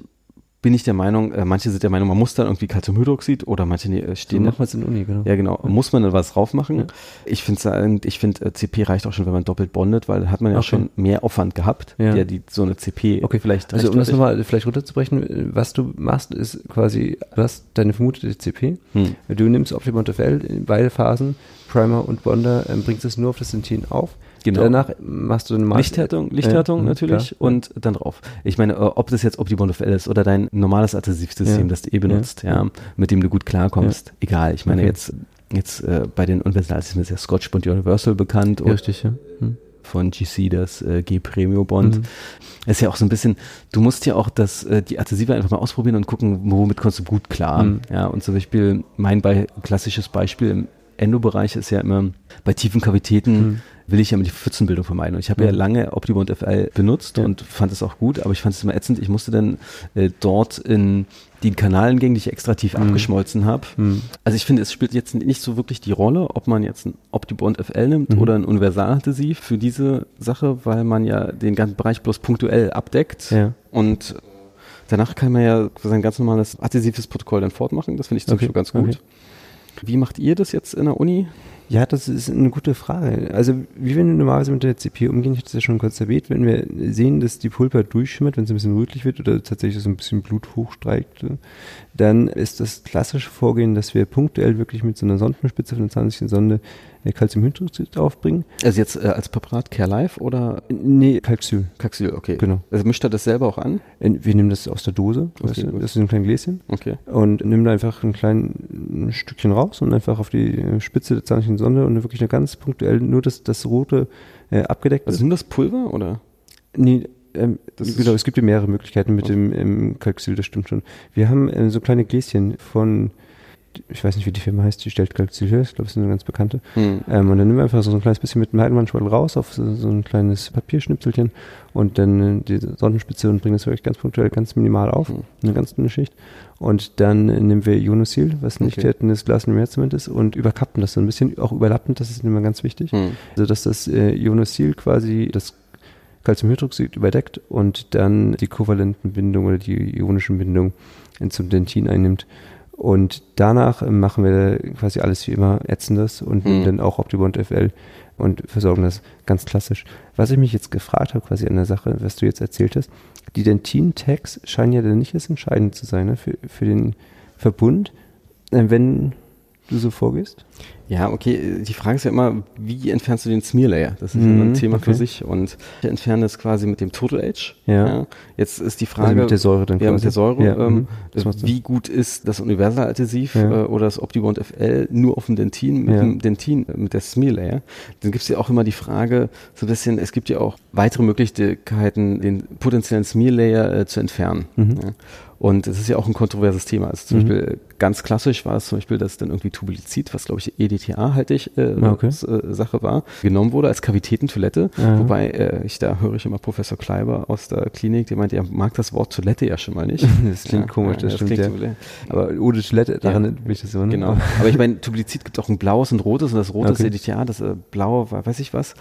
bin ich der Meinung, äh, manche sind der Meinung, man muss dann irgendwie Calciumhydroxid oder manche äh, stehen machen wir jetzt in der Uni, genau. ja, genau. Muss man da was drauf machen? Ja. Ich finde, ich finde, äh, CP reicht auch schon, wenn man doppelt bondet, weil hat man ja Okay. schon mehr Aufwand gehabt, Ja. der die so eine CP Okay, vielleicht Also um das nochmal vielleicht runterzubrechen, was du machst, ist quasi, du hast deine vermutete CP, Hm. du nimmst Optimum FL in beide Phasen, Primer und Bonder, ähm, bringst es nur auf das Dentin auf. Genau. Danach machst du eine Maß- Lichthärtung, Lichthärtung Ja, natürlich klar. und dann drauf. Ich meine, äh, ob das jetzt Optibond of L ist oder dein normales Adhesivsystem, Ja. das du eh benutzt, ja, mit dem du gut klarkommst, egal. Ich meine Okay. jetzt, jetzt äh, bei den Universalsystemen ist ja Scotch Bond Universal bekannt Ja, richtig, ja. Hm. von GC das äh, G Premium Bond. Mhm. Ist ja auch so ein bisschen, du musst ja auch das, äh, die Adhesive einfach mal ausprobieren und gucken, womit kommst du gut klar. Mhm. Ja, und zum Beispiel mein Be klassisches Beispiel im Endo-Bereich ist ja immer, bei tiefen Kavitäten Mhm. Will ich ja immer die Pfützenbildung vermeiden. Und ich habe ja Ja. lange Optibond FL benutzt Ja. und fand es auch gut, aber ich fand es immer ätzend. Ich musste dann äh, dort in den Kanalengängen, die ich extra tief Mhm. abgeschmolzen habe. Hm. Also ich finde, es spielt jetzt nicht so wirklich die Rolle, ob man jetzt ein Optibond FL nimmt Mhm. oder ein Universaladhesiv für diese Sache, weil man ja den ganzen Bereich bloß punktuell abdeckt. Ja. Und danach kann man ja sein ganz normales adhesives Protokoll dann fortmachen. Das finde ich zum Okay, Beispiel ganz gut. okay. Wie macht ihr das jetzt in der Uni? Ja, das ist eine gute Frage. Also, wie wir normalerweise mit der CP umgehen, ich hatte es ja schon kurz erwähnt, wenn wir sehen, dass die Pulper durchschimmert, wenn es ein bisschen rötlich wird oder tatsächlich so ein bisschen Blut hochstreikt, dann ist das klassische Vorgehen, dass wir punktuell wirklich mit so einer Sondenspitze von einer zahnlichen Sonde Calciumhydroxid aufbringen. Also jetzt äh, als Präparat Care Life oder Nee, Calxyl. Caxyl, okay. Genau. Also mischt er das selber auch an? Wir nehmen das aus der Dose, Okay, weißt du, das ist ein kleines Gläschen. Okay. und nimm da einfach ein kleines Stückchen raus und einfach auf die äh, Spitze der zahnlichen Sonde und wirklich eine ganz punktuell nur das, das rote äh, abgedeckt Also ist. sind das Pulver oder? Nee, ähm, genau, es gibt ja mehrere Möglichkeiten mit dem ähm, Kalxyl, das stimmt schon. Wir haben ähm, so kleine Gläschen von ich weiß nicht, wie die Firma heißt, die stellt Calculator, ich glaube, das ist eine ganz bekannte. Mhm. Ähm, und dann nehmen wir einfach so ein kleines bisschen mit dem Heidelmann-Schwall raus auf so, so, ein kleines Papierschnipselchen und dann äh, die Sonnenspitze und bringen das wirklich ganz punktuell, ganz minimal auf, mhm. eine ganz dünne Schicht. Und dann nehmen wir Ionosil, was nicht okay. das Glas Zement ist, und überkappen das so ein bisschen, auch überlappend, das ist immer ganz wichtig. Mhm. Also, dass das äh, Ionosil quasi das Calciumhydroxid überdeckt und dann die kovalenten Bindungen oder die ionischen Bindungen zum Dentin einnimmt. Und danach machen wir quasi alles wie immer, ätzen das und mhm. dann auch Optibond FL und versorgen das ganz klassisch. Was ich mich jetzt gefragt habe, quasi an der Sache, was du jetzt erzählt hast, die Dentin-Tags scheinen ja dann nicht das Entscheidende zu sein ne, für, für den Verbund. Äh, wenn du so vorgehst? Ja, okay. Die Frage ist ja immer, wie entfernst du den Smear Layer? Das ist mhm, immer ein Thema okay. für sich. Und ich entferne das quasi mit dem Total Age. Ja. ja. Jetzt ist die Frage. Also mit der Säure dann ja, quasi. mit der Säure. Ja, ähm, mhm. wie gut ist das Universal-Adhesiv ja. äh, oder das OptiBond FL nur auf dem Dentin, mit dem Dentin, mit der Smear Layer? Dann gibt es ja auch immer die Frage, so ein bisschen, es gibt ja auch weitere Möglichkeiten, den potenziellen Smear Layer äh, zu entfernen. Mhm. Und es ist ja auch ein kontroverses Thema. Also zum mhm. Beispiel ganz klassisch war es zum Beispiel, dass dann irgendwie Tubulizid, was glaube ich EDTA halte ich äh, ah, okay. äh, Sache war, genommen wurde als Kavitätentoilette. Ja. Wobei äh, ich da höre ich immer Professor Kleiber aus der Klinik, der meint, er mag das Wort Toilette ja schon mal nicht. das klingt ja, komisch, das, ja, das stimmt. Ja. Aber ohne Toilette, daran bin ich das so. Ne? Genau. Aber ich meine, Tubulizid gibt auch ein blaues und rotes und das rote okay. ist EDTA, das äh, blaue war, weiß ich was.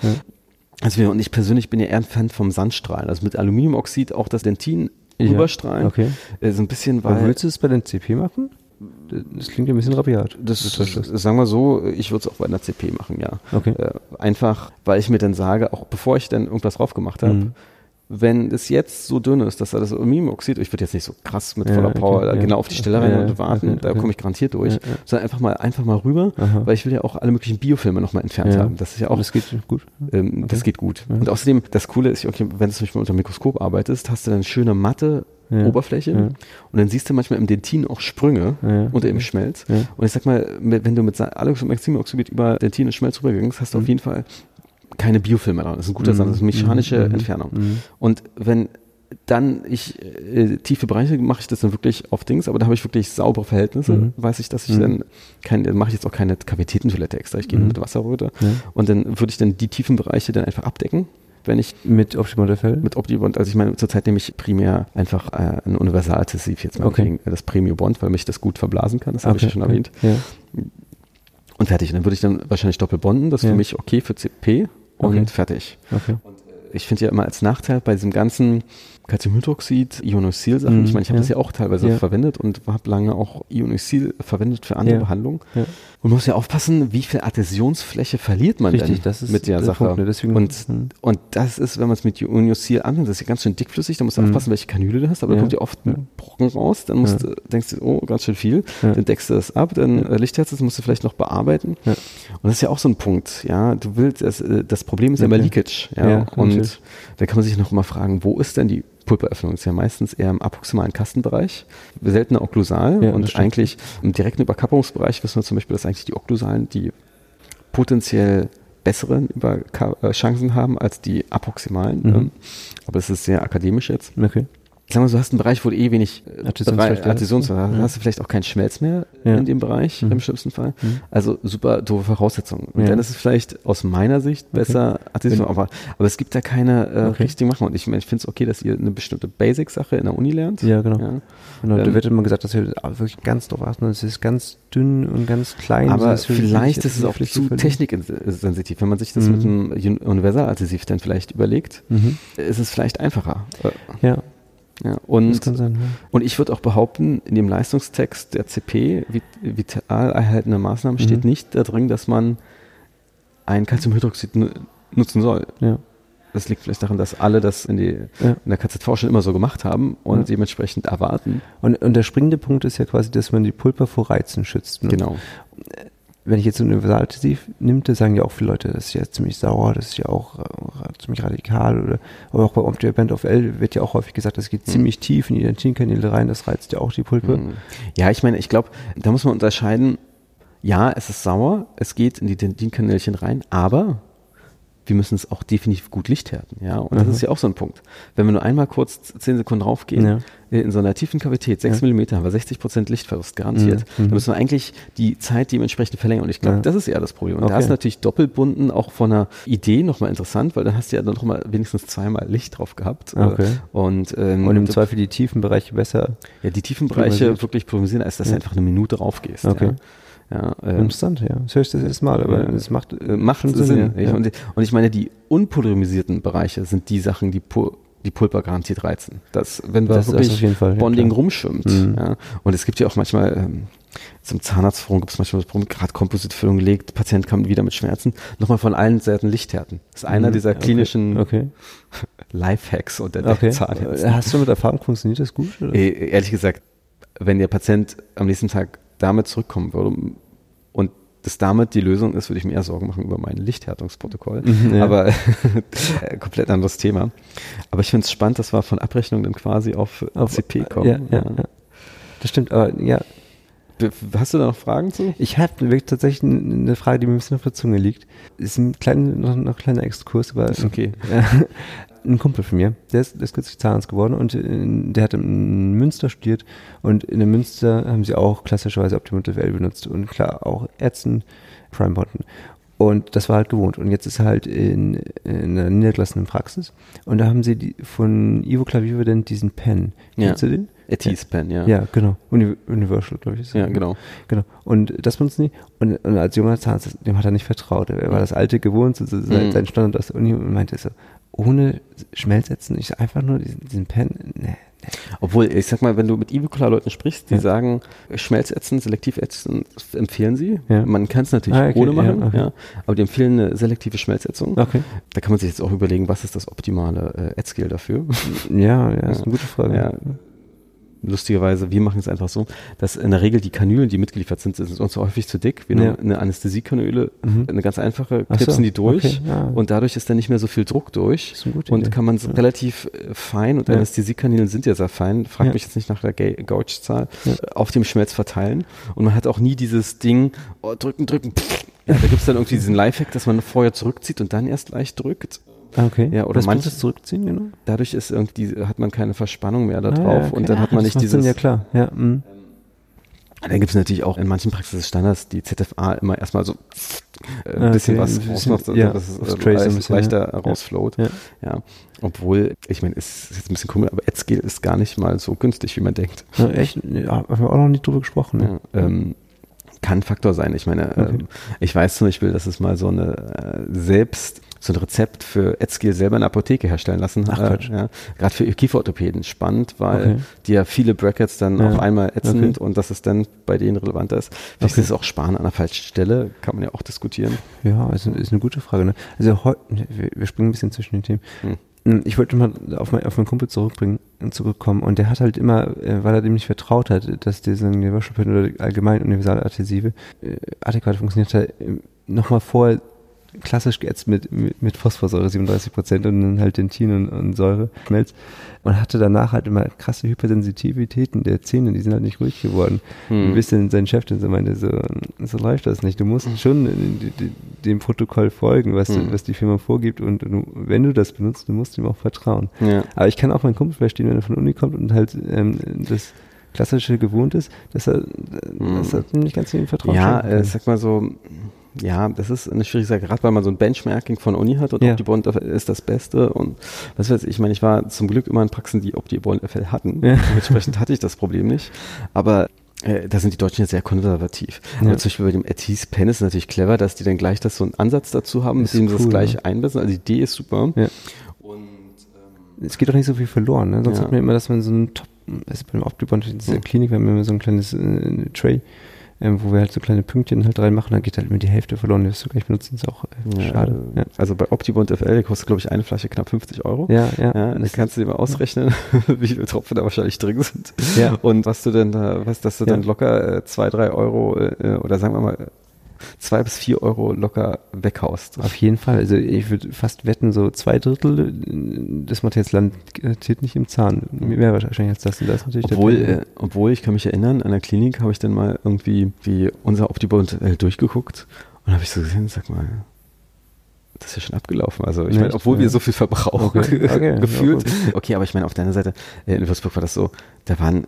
Also und ich persönlich bin ja eher ein Fan vom Sandstrahlen. Also mit Aluminiumoxid auch das Dentin. Rüberstrahlen. Okay. Äh, so ein bisschen, weil. Aber willst du es bei den CP machen? Das klingt ja ein bisschen rabiat. Das, das, das, sagen wir so, ich würde es auch bei einer CP machen, ja. Okay. Äh, einfach, weil ich mir dann sage, auch bevor ich dann irgendwas drauf gemacht habe, mhm wenn es jetzt so dünn ist, dass da das Aluminiumoxid, ich würde jetzt nicht so krass mit voller Power okay, genau auf die Stelle rein und warten, okay, da komme ich garantiert durch, sondern einfach mal einfach mal rüber, Aha. weil ich will ja auch alle möglichen Biofilme nochmal entfernt haben. Das ist ja auch. das geht gut. Ähm, das geht gut. Und außerdem, das Coole ist, okay, wenn du zum Beispiel unter dem Mikroskop arbeitest, hast du dann schöne matte ja, Oberfläche. Ja. Und dann siehst du manchmal im Dentin auch Sprünge ja, unter dem Schmelz. Und ich sag mal, wenn du mit Aluminiumoxid über Dentin und Schmelz rübergingst, hast du mhm. auf jeden Fall keine Biofilme dran. Das ist ein guter mhm. Sand, das ist eine mechanische mhm. Entfernung. Mhm. Und wenn dann ich äh, tiefe Bereiche mache ich das dann wirklich auf Dings, aber da habe ich wirklich saubere Verhältnisse. Mhm. Weiß ich, dass ich mhm. dann kein, dann mache ich jetzt auch keine Kavitätentoilette extra. Ich gehe mhm. mit Wasserröte ja. und dann würde ich dann die tiefen Bereiche dann einfach abdecken. Wenn ich mit Optimond FL? Mit Optimond, also ich meine, zurzeit nehme ich primär einfach äh, ein Universaladhesiv jetzt mal okay. gegen das Premium Bond, weil mich das gut verblasen kann, das okay. habe ich ja schon erwähnt. Ja. Und fertig. Und dann würde ich dann wahrscheinlich doppelt bonden, das ist ja. für mich okay für CP und okay. fertig. Okay. Und äh, ich finde ja immer als Nachteil bei diesem ganzen Calciumhydroxid, Ionosil-Sachen. Mm, ich meine, ich habe ja. das ja auch teilweise ja. verwendet und habe lange auch Ionosil verwendet für andere. Behandlungen. Und man muss ja aufpassen, wie viel Adhäsionsfläche verliert man Richtig, denn das ist mit der, der Sache. Punkt, ne? Deswegen, und, hm. und das ist, wenn man es mit Ionosil anwendet, das ist ja ganz schön dickflüssig, da musst du mm. aufpassen, welche Kanüle du hast, aber da kommt ja oft ein Brocken raus, dann musst du, denkst du, oh, ganz schön viel, dann deckst du das ab, dann ja. Lichtherz, das musst du vielleicht noch bearbeiten. Und das ist ja auch so ein Punkt, ja, du willst, das, äh, das Problem ist ja immer Leakage, ja, und da kann man sich noch mal fragen, wo ist denn die Pulperöffnung ist ja meistens eher im aproximalen Kastenbereich, seltener okklusal ja, und eigentlich im direkten Überkappungsbereich wissen wir zum Beispiel, dass eigentlich die okklusalen die potenziell besseren äh, Chancen haben als die aproximalen. Mhm. Ähm, aber es ist sehr akademisch jetzt. Okay ich sag mal, du hast einen Bereich, wo du eh wenig Adhäsions hast. Dann hast du vielleicht auch keinen Schmelz mehr ja. in dem Bereich mhm. im schlimmsten Fall. Mhm. Also super doofe Voraussetzungen. Und ja. dann ist es vielleicht aus meiner Sicht besser okay. Adhäsion, aber, aber es gibt da keine äh, okay. richtigen Machen. Und ich, ich finde es okay, dass ihr eine bestimmte Basic-Sache in der Uni lernt. Ja, genau. Ja. genau da wird immer gesagt, dass wir wirklich ganz drauf achten. Es ist ganz dünn und ganz klein. Aber ist vielleicht ist es auch zu techniksensitiv. Wenn man sich das mhm. mit einem Universaladhesiv dann vielleicht überlegt, mhm. ist es vielleicht einfacher. Ja. Ja, und, sein, ja. und ich würde auch behaupten, in dem Leistungstext der CP, vital erhaltene Maßnahmen, mhm. steht nicht da drin, dass man ein Calciumhydroxid nutzen soll. Ja. Das liegt vielleicht daran, dass alle das in, die, ja. in der KZV schon immer so gemacht haben und ja. dementsprechend erwarten. Und, und der springende Punkt ist ja quasi, dass man die Pulper vor Reizen schützt. Ne? Genau wenn ich jetzt ein Universaladhesiv nimmt, sagen ja auch viele Leute, das ist ja ziemlich sauer, das ist ja auch äh, ziemlich radikal oder, oder auch bei Optia Band of L wird ja auch häufig gesagt, das geht mhm. ziemlich tief in die Dentinkanäle rein, das reizt ja auch die Pulpe. Mhm. Ja, ich meine, ich glaube, da muss man unterscheiden, ja, es ist sauer, es geht in die Dentinkanälchen rein, aber wir müssen es auch definitiv gut lichthärten, ja. Und das Mhm. ist ja auch so ein Punkt. Wenn wir nur einmal kurz zehn Sekunden raufgehen, Ja. äh, in so einer tiefen Kavität, 6 Ja. Millimeter, haben wir 60 Prozent Lichtverlust garantiert. Mhm. Da müssen wir eigentlich die Zeit dementsprechend verlängern. Und ich glaube, Ja. das ist eher das Problem. Und da Okay. ist natürlich Doppelbunden auch von einer Idee nochmal interessant, weil dann hast du ja dann noch mal wenigstens zweimal Licht drauf gehabt. Okay. Und, ähm, Und im Zweifel die tiefen Bereiche besser. ja, die tiefen Bereiche wirklich polarisieren, als dass du einfach eine Minute raufgehst. Okay. Ja, ähm, Interessant, ja. Das höre ich das erste Mal, aber Ja. es macht, äh, macht schon Sinn. ja. Ich, und, und ich meine, die unpolarisierten Bereiche sind die Sachen, die pu die Pulper garantiert reizen. Das, wenn Das- da wirklich auf jeden Fall, Bonding klar. rumschwimmt. Mhm. Ja. Und es gibt ja auch manchmal, ähm, zum Zahnarztforum gibt es manchmal das Problem, gerade Kompositfüllung legt, Patient kommt wieder mit Schmerzen, nochmal von allen Seiten Lichthärten. Das ist einer Mhm. dieser Okay. klinischen Okay. Lifehacks unter der okay. Zahnärzte. Hast du mit Erfahrung funktioniert das gut? Oder? Äh, Ehrlich gesagt, wenn der Patient am nächsten Tag damit zurückkommen würde und das damit die Lösung ist, würde ich mir eher Sorgen machen über mein Lichthärtungsprotokoll. Mhm, ja. Aber komplett anderes Thema. Aber ich finde es spannend, dass wir von Abrechnung dann quasi auf, Auf- CP kommen. Ja, ja. Das stimmt, aber ja, Hast du da noch Fragen zu? ich habe wirklich tatsächlich eine Frage, die mir ein bisschen auf der Zunge liegt. Ist ein kleiner, noch, noch ein kleiner Exkurs, aber okay. ein Kumpel von mir, der ist, der ist kürzlich Zahnarzt geworden und äh, der hat in Münster studiert und in der Münster haben sie auch klassischerweise Optimal benutzt und klar auch Ärzten, Prime Bonden. Und das war halt gewohnt. Und jetzt ist er halt in, in einer niedergelassenen Praxis. Und da haben sie die, von Ivo Klaviverdent diesen Pen. Ja. Kennst du den? Etis Pen, ja. Ja, genau. Uni Universal, glaube ich. ist Ja, das. genau. Genau. Und das benutzen die. Und, und als junger Zahnarzt, dem hat er nicht vertraut. Er war das alte gewohnt, so, so, sein, Mhm. sein Standard aus der Uni und meinte so, ohne Schmelzsätzen, ich einfach nur diesen, diesen Pen, nee, nee. Obwohl, ich sag mal, wenn du mit Ibucula-Leuten sprichst, die Ja. sagen, Schmelzätzen, Selektivätzen empfehlen sie. Ja. Man kann es natürlich Ah, okay, ohne machen, ja, okay. ja, aber die empfehlen eine selektive Schmelzätzung. Okay. Da kann man sich jetzt auch überlegen, was ist das optimale äh, Ad-Scale dafür. Ja, ja, ist eine gute Frage. Lustigerweise, wir machen es einfach so, dass in der Regel die Kanülen, die mitgeliefert sind, sind uns häufig zu dick. Wir Ja. nehmen eine Anästhesiekanüle, Mhm. eine ganz einfache, Ach so, knipsen die durch okay, ja. und dadurch ist dann nicht mehr so viel Druck durch. Und Idee. kann man es Ja. relativ äh, fein, und. Anästhesiekanülen sind ja sehr fein, frag mich jetzt nicht nach der Gauge-Zahl, äh, auf dem Schmelz verteilen. Und man hat auch nie dieses Ding, oh, drücken, drücken, pff. Ja, da gibt es dann irgendwie diesen Lifehack, dass man vorher zurückzieht und dann erst leicht drückt. Ah, okay. Ja, oder manches zurückziehen, genau. Dadurch ist irgendwie, hat man keine Verspannung mehr da Ah, drauf ja, okay. und dann hat man Ah, nicht das macht dieses. Sinn, ja, klar. Ja, mhm. Dann gibt es natürlich auch in manchen Praxisstandards die ZFA immer erstmal so äh, ein Ah, bisschen okay, was ein rausmacht, bisschen, ja, dass es äh, Tray so ein leicht- bisschen, leichter ja. rausflowt. Ja. Ja. Obwohl, ich meine, es ist jetzt ein bisschen komisch, aber AdScale ist gar nicht mal so günstig, wie man denkt. ja echt, ja, haben wir auch noch nicht drüber gesprochen. Ne? Ja, ähm, kann Faktor sein. Ich meine, Okay. ähm, ich weiß zum Beispiel, dass es mal so eine äh, selbst so ein Rezept für AdScale selber in der Apotheke herstellen lassen. Ach, Quatsch. ja. Gerade für Kieferorthopäden spannend, weil Okay. die ja viele Brackets dann Ja. auf einmal ätzend Okay. und dass es dann bei denen relevanter ist. Vielleicht Okay. ist es auch Sparen an der falschen Stelle, kann man ja auch diskutieren. Ja, ist, ist eine gute Frage. Ne? Also heu, wir, springen ein bisschen zwischen den Themen. Hm. Ich wollte mal auf, mein, auf meinen Kumpel zurückbringen, zurückkommen und der hat halt immer, äh, weil er dem nicht vertraut hat, dass diese Universal oder allgemein Universaladhesive äh, adäquat funktioniert hat, äh, nochmal vor klassisch geätzt mit, mit, mit Phosphorsäure 37 Prozent und dann halt Dentin und, und Säure Schmelz und hatte danach halt immer krasse Hypersensitivitäten der Zähne, die sind halt nicht ruhig geworden. Hm. Bis dann sein Chef dann so meinte, so, so läuft das nicht. Du musst schon die- die- dem Protokoll folgen, was, Hm. was die Firma vorgibt und du, wenn du das benutzt, du musst ihm auch vertrauen. Ja. Aber ich kann auch meinen Kumpel verstehen, wenn er von der Uni kommt und halt ähm, das Klassische gewohnt ist, dass er, dass er nicht ganz jedem vertraut. Ja, äh, sag mal so, ja, das ist eine schwierige Sache, gerade weil man so ein Benchmarking von Uni hat und Ja. OptiBond ist das Beste und was weiß ich, ich meine, ich war zum Glück immer in Praxen, die OptiBond FL hatten, Ja. dementsprechend hatte ich das Problem nicht, aber äh, da sind die Deutschen ja sehr konservativ. Ja. Aber zum Beispiel bei dem Etis Pen ist es natürlich clever, dass die dann gleich das so einen Ansatz dazu haben, mit dem sie das gleich ja. einbissen. Also die Idee ist super. Ja. Und ähm, es geht auch nicht so viel verloren. Ne? Sonst Ja. hat man immer, dass man so ein Top, also beim Optibond in dieser. Klinik, wir haben immer so ein kleines äh, Tray, ähm, wo wir halt so kleine Pünktchen halt reinmachen, dann geht halt immer die Hälfte verloren, das wirst du gleich benutzen, ist auch äh, ja, schade. Ja, Also bei OptiBond FL die kostet, glaube ich, eine Flasche knapp 50 Euro. ja. ja. Ja, das kannst du dir mal ausrechnen, wie viele Tropfen da wahrscheinlich drin sind. Ja. Und was du denn da, was, dass du dann locker äh, zwei, drei Euro äh, oder sagen wir mal äh, zwei bis vier Euro locker weghaust. Auf jeden Fall. Also ich würde fast wetten, so zwei Drittel äh, des Materials landet nicht im Zahn. Mehr wahrscheinlich als das. Und das ist natürlich der Obwohl, äh, obwohl ich kann mich erinnern, an der Klinik habe ich dann mal irgendwie wie unser Optibond äh, durchgeguckt und habe ich so gesehen, sag mal, das ist ja schon abgelaufen. Also ich meine, obwohl ja. wir so viel verbrauchen, okay. okay. gefühlt. Okay, aber ich meine, auf deiner Seite, äh, in Würzburg war das so, da waren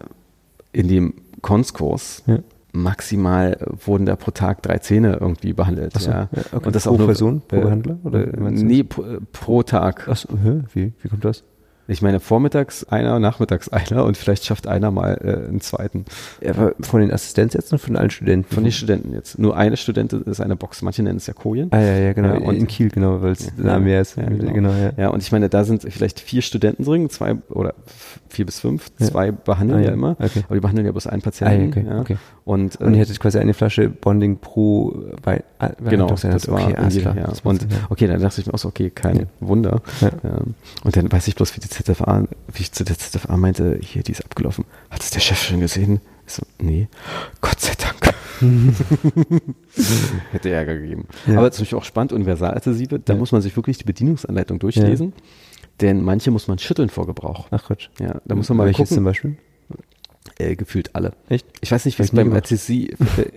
in dem Konstkurs ja. Maximal wurden da pro Tag drei Zähne irgendwie behandelt. So, ja. okay. Und das pro auch nur, Person, pro äh, Behandler? Oder nee, pro, pro Tag. Achso, wie, wie kommt das? Ich meine, vormittags einer, nachmittags einer und vielleicht schafft einer mal äh, einen zweiten. Ja, von den Assistenzsätzen und von allen Studenten? Von den Studenten jetzt. Nur eine Studentin ist eine Box. Manche nennen es ja Kojen. Ah ja, ja, genau. Ja, und in Kiel, genau, weil es ja, mehr ist. Ja, genau. genau ja. ja, und ich meine, da sind vielleicht vier Studenten drin, zwei oder vier bis fünf. Zwei behandeln ah, ja, immer. Okay. Aber die behandeln ja bloß einen Patienten. Ah, okay, okay. Und, äh, und ihr hättet quasi eine Flasche Bonding pro bei, bei Genau, das war okay, jeder, ja. Und okay, dann dachte ich mir auch so, okay, kein Wunder. Und dann weiß ich bloß, wie die ZFA, wie ich zu der ZFA meinte, hier, die ist abgelaufen. Hat es der Chef schon gesehen? Ich so, nee, Gott sei Dank. Hätte Ärger gegeben. Ja. Aber zum Beispiel auch spannend, Universaladhesive, da ja. muss man sich wirklich die Bedienungsanleitung durchlesen, ja. denn manche muss man schütteln vor Gebrauch. Ach Gott. Ja, da muss man mal Welches gucken. zum Beispiel? Äh, gefühlt alle. Echt? Ich weiß nicht, wie es beim RTC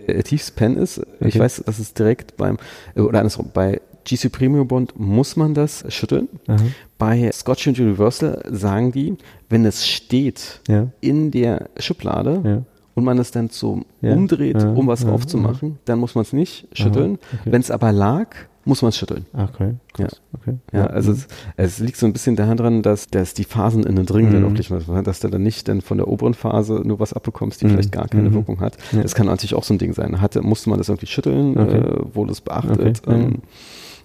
äh, Thieves Pen ist. Okay. Ich weiß, dass es direkt beim, äh, oder andersrum, bei GC Premium Bond muss man das schütteln. Aha. Bei Scotch und Universal sagen die, wenn es steht ja. in der Schublade ja. und man es dann so ja. umdreht, um was aufzumachen, dann muss man es nicht schütteln. Okay. Wenn es aber lag, muss man es schütteln. Okay. Ja. okay. Ja, also mhm. es, es, liegt so ein bisschen daran dran, dass, dass die Phasen innen drin mhm. wirklich mal, dass du dann nicht dann von der oberen Phase nur was abbekommst, die mhm. vielleicht gar keine mhm. Wirkung hat. Ja. Das kann natürlich auch so ein Ding sein. Hatte, musste man das irgendwie schütteln, okay. äh, wurde es beachtet. Okay. Ähm,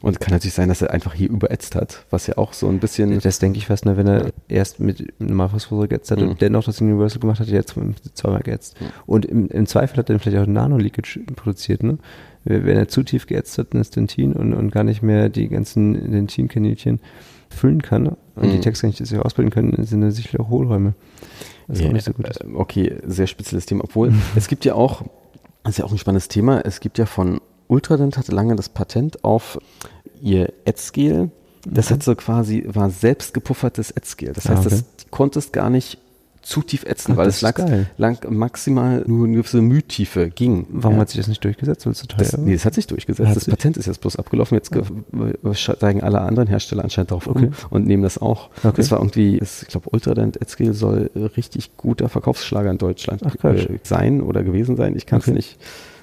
und kann natürlich sein, dass er einfach hier überätzt hat, was ja auch so ein bisschen. Das denke ich fast, ne, wenn er erst mit Normalphosphor geätzt hat mhm. und dennoch das Universal gemacht hat, jetzt zweimal geätzt. Mhm. Und im, im, Zweifel hat er dann vielleicht auch Nano-Leakage produziert, ne? Wenn er zu tief geätzt hat in das Dentin und, und gar nicht mehr die ganzen Dentinkaninchen füllen kann und mhm. die Texte nicht sich ausbilden können, sind da sicherlich auch Hohlräume. Was ja, auch nicht so gut ist. Äh, okay, sehr spezielles Thema. Obwohl, es gibt ja auch, das ist ja auch ein spannendes Thema, es gibt ja von Ultradent hatte lange das Patent auf ihr Ätzgel. Das mhm. hat so quasi, war selbst gepuffertes Ätzgel. Das heißt, ah, okay. das konntest gar nicht zu tief ätzen, Ach, weil es lang, lang, maximal nur eine gewisse Mühtiefe ging. Warum ja. hat sich das nicht durchgesetzt? Weil es zu teuer das, Nee, es hat sich durchgesetzt. Hat das sich? Patent ist jetzt bloß abgelaufen. Jetzt ja. steigen alle anderen Hersteller anscheinend darauf okay. um und nehmen das auch. Okay. Das war irgendwie, das, ich glaube, Ultradent Etzgel soll richtig guter Verkaufsschlager in Deutschland Ach, äh, sein oder gewesen sein. Ich kann es okay. nicht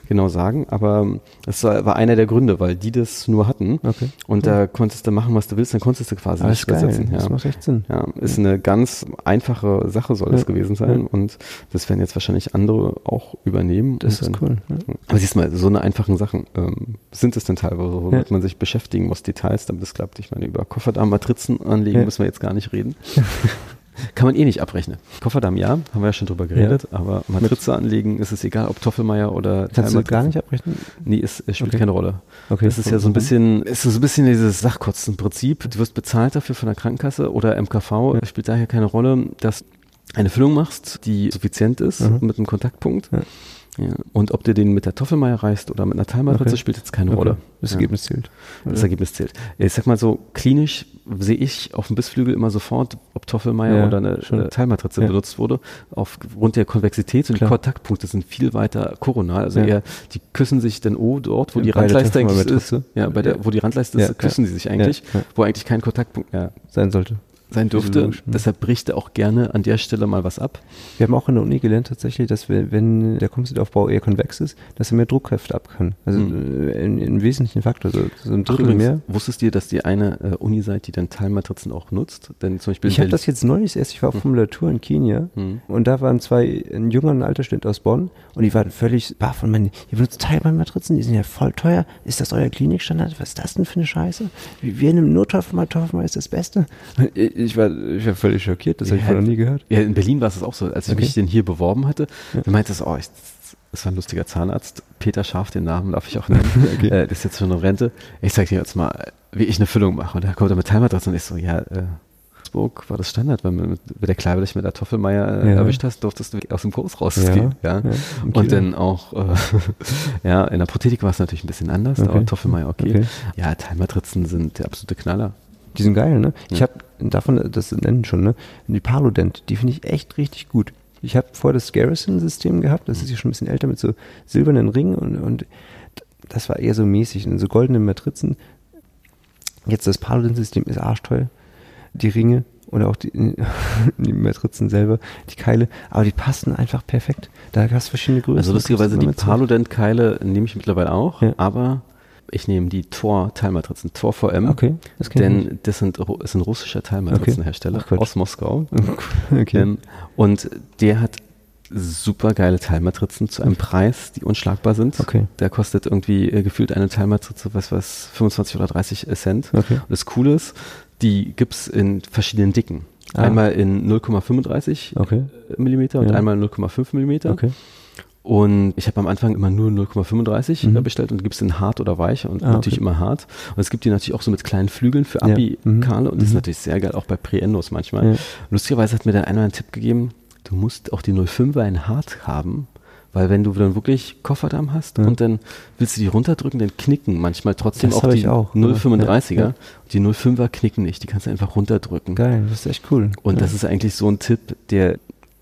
genau sagen, aber es war einer der Gründe, weil die das nur hatten. Okay. Und da konntest du machen, was du willst, dann konntest du quasi Alles nicht übersetzen. Ja. Das macht echt Sinn. Ja, ist ja. eine ganz einfache Sache, soll das gewesen sein. Und das werden jetzt wahrscheinlich andere auch übernehmen. Das ist dann, cool. Aber siehst mal, so eine einfachen Sachen ähm, sind es denn teilweise, womit man sich beschäftigen muss, Details, damit es klappt. Ich meine, über Kofferdarm-Matrizen anlegen müssen wir jetzt gar nicht reden. Kann man eh nicht abrechnen. Kofferdamm ja, haben wir ja schon drüber geredet, ja. aber Matrize anlegen ist es egal, ob Toffelmeier oder Kannst du gar nicht abrechnen? Nee, es, es spielt okay. keine Rolle. Okay. Das ist ja so ein bisschen, ist so ein bisschen dieses Sachkotzenprinzip. Du wirst bezahlt dafür von der Krankenkasse oder MKV, ja. spielt daher keine Rolle, dass eine Füllung machst, die suffizient ist mhm. mit einem Kontaktpunkt. Ja. Ja. Und ob du den mit der Toffelmeier reißt oder mit einer Teilmatratze, okay. spielt jetzt keine okay. Rolle. Das Ergebnis zählt. Das Ergebnis zählt. Ich sag mal so, klinisch sehe ich auf dem Bissflügel immer sofort, ob Toffelmeier ja, oder eine schon. Teilmatratze ja. benutzt wurde, aufgrund der Konvexität und Klar. die Kontaktpunkte sind viel weiter koronal. Also eher, die küssen sich dann oh, dort, wo die Randleiste eigentlich ist. Ja, bei der, wo die Randleiste ist, küssen sie sich eigentlich, wo eigentlich kein Kontaktpunkt mehr sein sollte sein dürfte. Deshalb bricht er auch gerne an der Stelle mal was ab. Wir haben auch in der Uni gelernt tatsächlich, dass wir, wenn der Composite-Aufbau eher konvex ist, dass er mehr Druckkräfte ab kann. Also mhm. wesentlichen Faktor, so, so ein Drittel Ach, übrigens, mehr. Wusstest du, dass die eine äh, Uni seid, die dann Teilmatrizen auch nutzt? Denn zum Beispiel ich habe das jetzt neulich erst, ich war auf mhm. Formulatur in Kenia mhm. und da waren zwei, ein junger und ein alter Student aus Bonn und die waren völlig baff von meinen, ihr benutzt Teilmatrizen, die sind ja voll teuer. Ist das euer Klinikstandard? Was ist das denn für eine Scheiße? Wir nehmen nur Toffelmal, Toffelmal ist das Beste. Ich war, ich war völlig schockiert, das ja, habe ich vorher noch nie gehört. Ja, in Berlin war es auch so, als ich okay. mich den hier beworben hatte, ja. du meintest, oh, ich, das war ein lustiger Zahnarzt, Peter Scharf, den Namen darf ich auch nennen, okay. äh, das ist jetzt schon eine Rente. Ich zeig dir jetzt mal, wie ich eine Füllung mache. Und da kommt er mit Teilmatratze und ich so, ja, äh, war das Standard, wenn man mit, mit der Kleibe dich mit der Toffelmeier äh, ja. erwischt hast, durftest du aus dem Kurs rausgehen. Ja. ja. Und dann auch, äh, ja, in der Prothetik war es natürlich ein bisschen anders, okay. aber Toffelmeier okay. okay. Ja, Teilmatrizen sind der absolute Knaller. Die sind geil, ne? Ich habe davon, das nennen schon, ne? Die Paludent, die finde ich echt richtig gut. Ich habe vorher das Garrison-System gehabt, das ist ja schon ein bisschen älter mit so silbernen Ringen und, und das war eher so mäßig, und so goldene Matrizen. Jetzt das Paladin-System ist arschteuer. Die Ringe oder auch die, die Matrizen selber, die Keile, aber die passen einfach perfekt. Da hast du verschiedene Größen. Also lustigerweise die Paludent-Keile nehme ich mittlerweile auch, ja. aber ich nehme die Tor-Teilmatrizen, Tor VM, okay, das denn das sind, ist ein russischer Teilmatrizenhersteller okay. aus Moskau. Okay. Ähm, und der hat super geile Teilmatrizen zu einem Preis, die unschlagbar sind. Okay. Der kostet irgendwie äh, gefühlt eine Teilmatrize, was was, 25 oder 30 Cent. Okay. Und das Coole ist, die gibt's in verschiedenen Dicken. Ah. Einmal in 0,35 okay. Millimeter und ja. einmal 0,5 Millimeter. Okay. Und ich habe am Anfang immer nur 0,35 mhm. bestellt und gibt es in hart oder weich und ah, natürlich okay. immer hart. Und es gibt die natürlich auch so mit kleinen Flügeln für Abi-Kale ja. mhm. und das ist mhm. natürlich sehr geil, auch bei Pre-Endos manchmal. Ja. Lustigerweise hat mir dann einer einen Tipp gegeben, du musst auch die 05er in hart haben, weil wenn du dann wirklich Kofferdamm hast ja. und dann willst du die runterdrücken, dann knicken manchmal trotzdem das auch die auch, 035er. Ja, ja. Die 05er knicken nicht, die kannst du einfach runterdrücken. Geil, das ist echt cool. Und das ist eigentlich so ein Tipp, der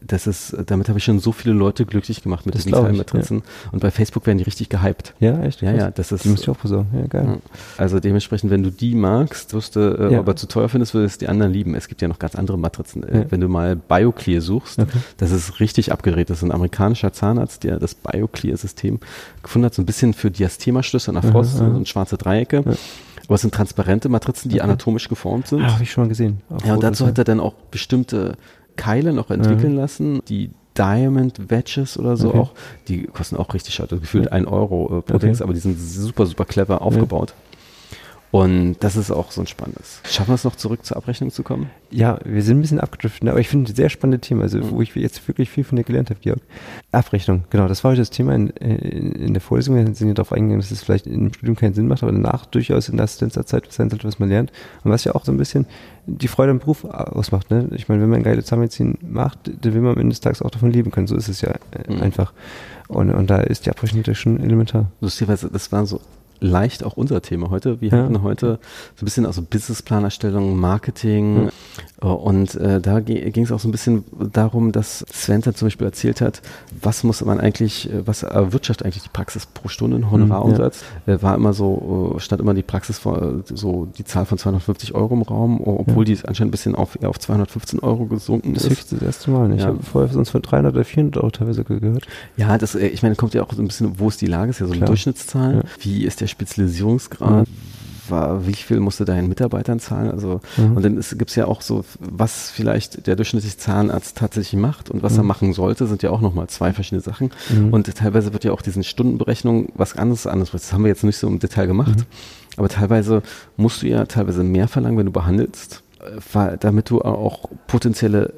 das ist, damit habe ich schon so viele Leute glücklich gemacht mit das diesen Teilmatrizen. Ja. Und bei Facebook werden die richtig gehypt. Ja, echt? Ja, ja, das ist. Die muss ich auch besorgen. Ja, geil. Also dementsprechend, wenn du die magst, wirst du, äh, ja. aber zu teuer findest, würdest du die anderen lieben. Es gibt ja noch ganz andere Matrizen. Äh, ja. Wenn du mal BioClear suchst, okay. das ist richtig abgedreht. Das ist ein amerikanischer Zahnarzt, der das BioClear-System gefunden hat, so ein bisschen für Diastema-Schlüsse nach Frost, so schwarze Dreiecke. Aber es sind transparente Matrizen, die okay. anatomisch geformt sind. Ah, habe ich schon mal gesehen. ja, und dazu hat er dann auch bestimmte Keile noch entwickeln ja. lassen, die Diamond Wedges oder so okay. auch, die kosten auch richtig schade, also gefühlt ein Euro äh, pro okay. Aber die sind super, super clever aufgebaut. Ja. Und das ist auch so ein spannendes. Schaffen wir es noch zurück zur Abrechnung zu kommen? Ja, wir sind ein bisschen abgedriftet, aber ich finde ein sehr spannendes Thema, also wo ich jetzt wirklich viel von dir gelernt habe, Georg. Abrechnung, genau, das war heute das Thema in, in, in der Vorlesung. Wir sind ja darauf eingegangen, dass es vielleicht im Studium keinen Sinn macht, aber danach durchaus in der Assistenzzeit sein sollte, was man lernt. Und was ja auch so ein bisschen die Freude am Beruf ausmacht. Ne? Ich meine, wenn man geile Zahnmedizin macht, dann will man am Ende des Tages auch davon leben können. So ist es ja äh, mhm. einfach. Und, und da ist die Abrechnung natürlich schon elementar. Lustigerweise, das war so leicht auch unser Thema heute. Wir ja. hatten heute so ein bisschen also Businessplanerstellung, Marketing ja. und äh, da ging es auch so ein bisschen darum, dass Sven zum Beispiel erzählt hat, was muss man eigentlich, äh, was erwirtschaftet eigentlich die Praxis pro Stunde, ein Honorarumsatz. Ja. Äh, war immer so, stand immer die Praxis vor, so die Zahl von 250 Euro im Raum, obwohl die anscheinend ein bisschen auf, auf 215 Euro gesunken das ist. Das erste Mal. Ich habe vorher sonst von 300 oder 400 Euro teilweise gehört. Ja, das, ich meine, kommt ja auch so ein bisschen, wo ist die Lage, ist ja so eine Klar. Durchschnittszahl. Wie ist der der Spezialisierungsgrad? War, wie viel musst du deinen Mitarbeitern zahlen? Also, mhm. und dann gibt es ja auch so, was vielleicht der durchschnittliche Zahnarzt tatsächlich macht und was mhm. er machen sollte, sind ja auch nochmal zwei verschiedene Sachen. Mhm. Und teilweise wird ja auch diesen Stundenberechnung was anderes anderes. Das haben wir jetzt nicht so im Detail gemacht. Mhm. Aber teilweise musst du ja teilweise mehr verlangen, wenn du behandelst, äh, damit du auch potenzielle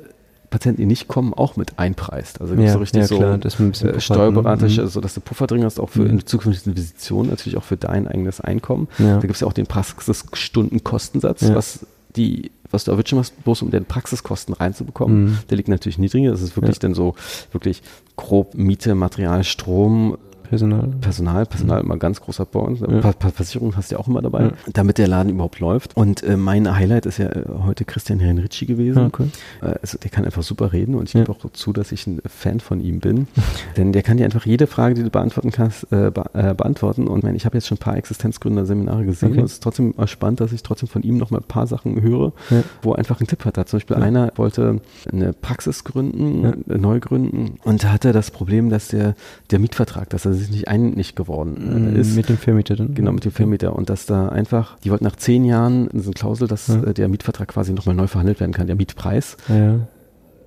Patienten, die nicht kommen, auch mit einpreist. Also ja, so richtig ja, klar, so äh, steuerberatisch, mhm. also dass du Puffer drin hast, auch für mhm. in zukünftigen Investitionen, natürlich auch für dein eigenes Einkommen. Ja. Da gibt es ja auch den Praxisstundenkostensatz, ja. was die was du erwischen musst, bloß um den Praxiskosten reinzubekommen, mhm. der liegt natürlich niedriger. Das ist wirklich ja. dann so wirklich grob Miete, Material, Strom, Personal. Personal, Personal immer ganz großer Point. Ja. Versicherung hast du ja auch immer dabei, ja. damit der Laden überhaupt läuft. Und äh, mein Highlight ist ja äh, heute Christian Henricci gewesen. Okay. Äh, also der kann einfach super reden und ich gebe auch zu, dass ich ein Fan von ihm bin. Denn der kann dir einfach jede Frage, die du beantworten kannst, äh, be äh, beantworten. Und ich, ich habe jetzt schon ein paar Existenzgründer-Seminare gesehen. Okay. Es ist trotzdem spannend, dass ich trotzdem von ihm noch mal ein paar Sachen höre, ja. wo er einfach einen Tipp hat. Da zum Beispiel einer wollte eine Praxis gründen, neu gründen und da hatte das Problem, dass der, der Mietvertrag, dass er sich nicht einig geworden äh, ist. Mit dem Vermieter dann? Genau, mit dem Vermieter. Und dass da einfach, die wollten nach zehn Jahren, das ist eine Klausel, dass ja. Äh, der Mietvertrag quasi nochmal neu verhandelt werden kann, der Mietpreis. Ja.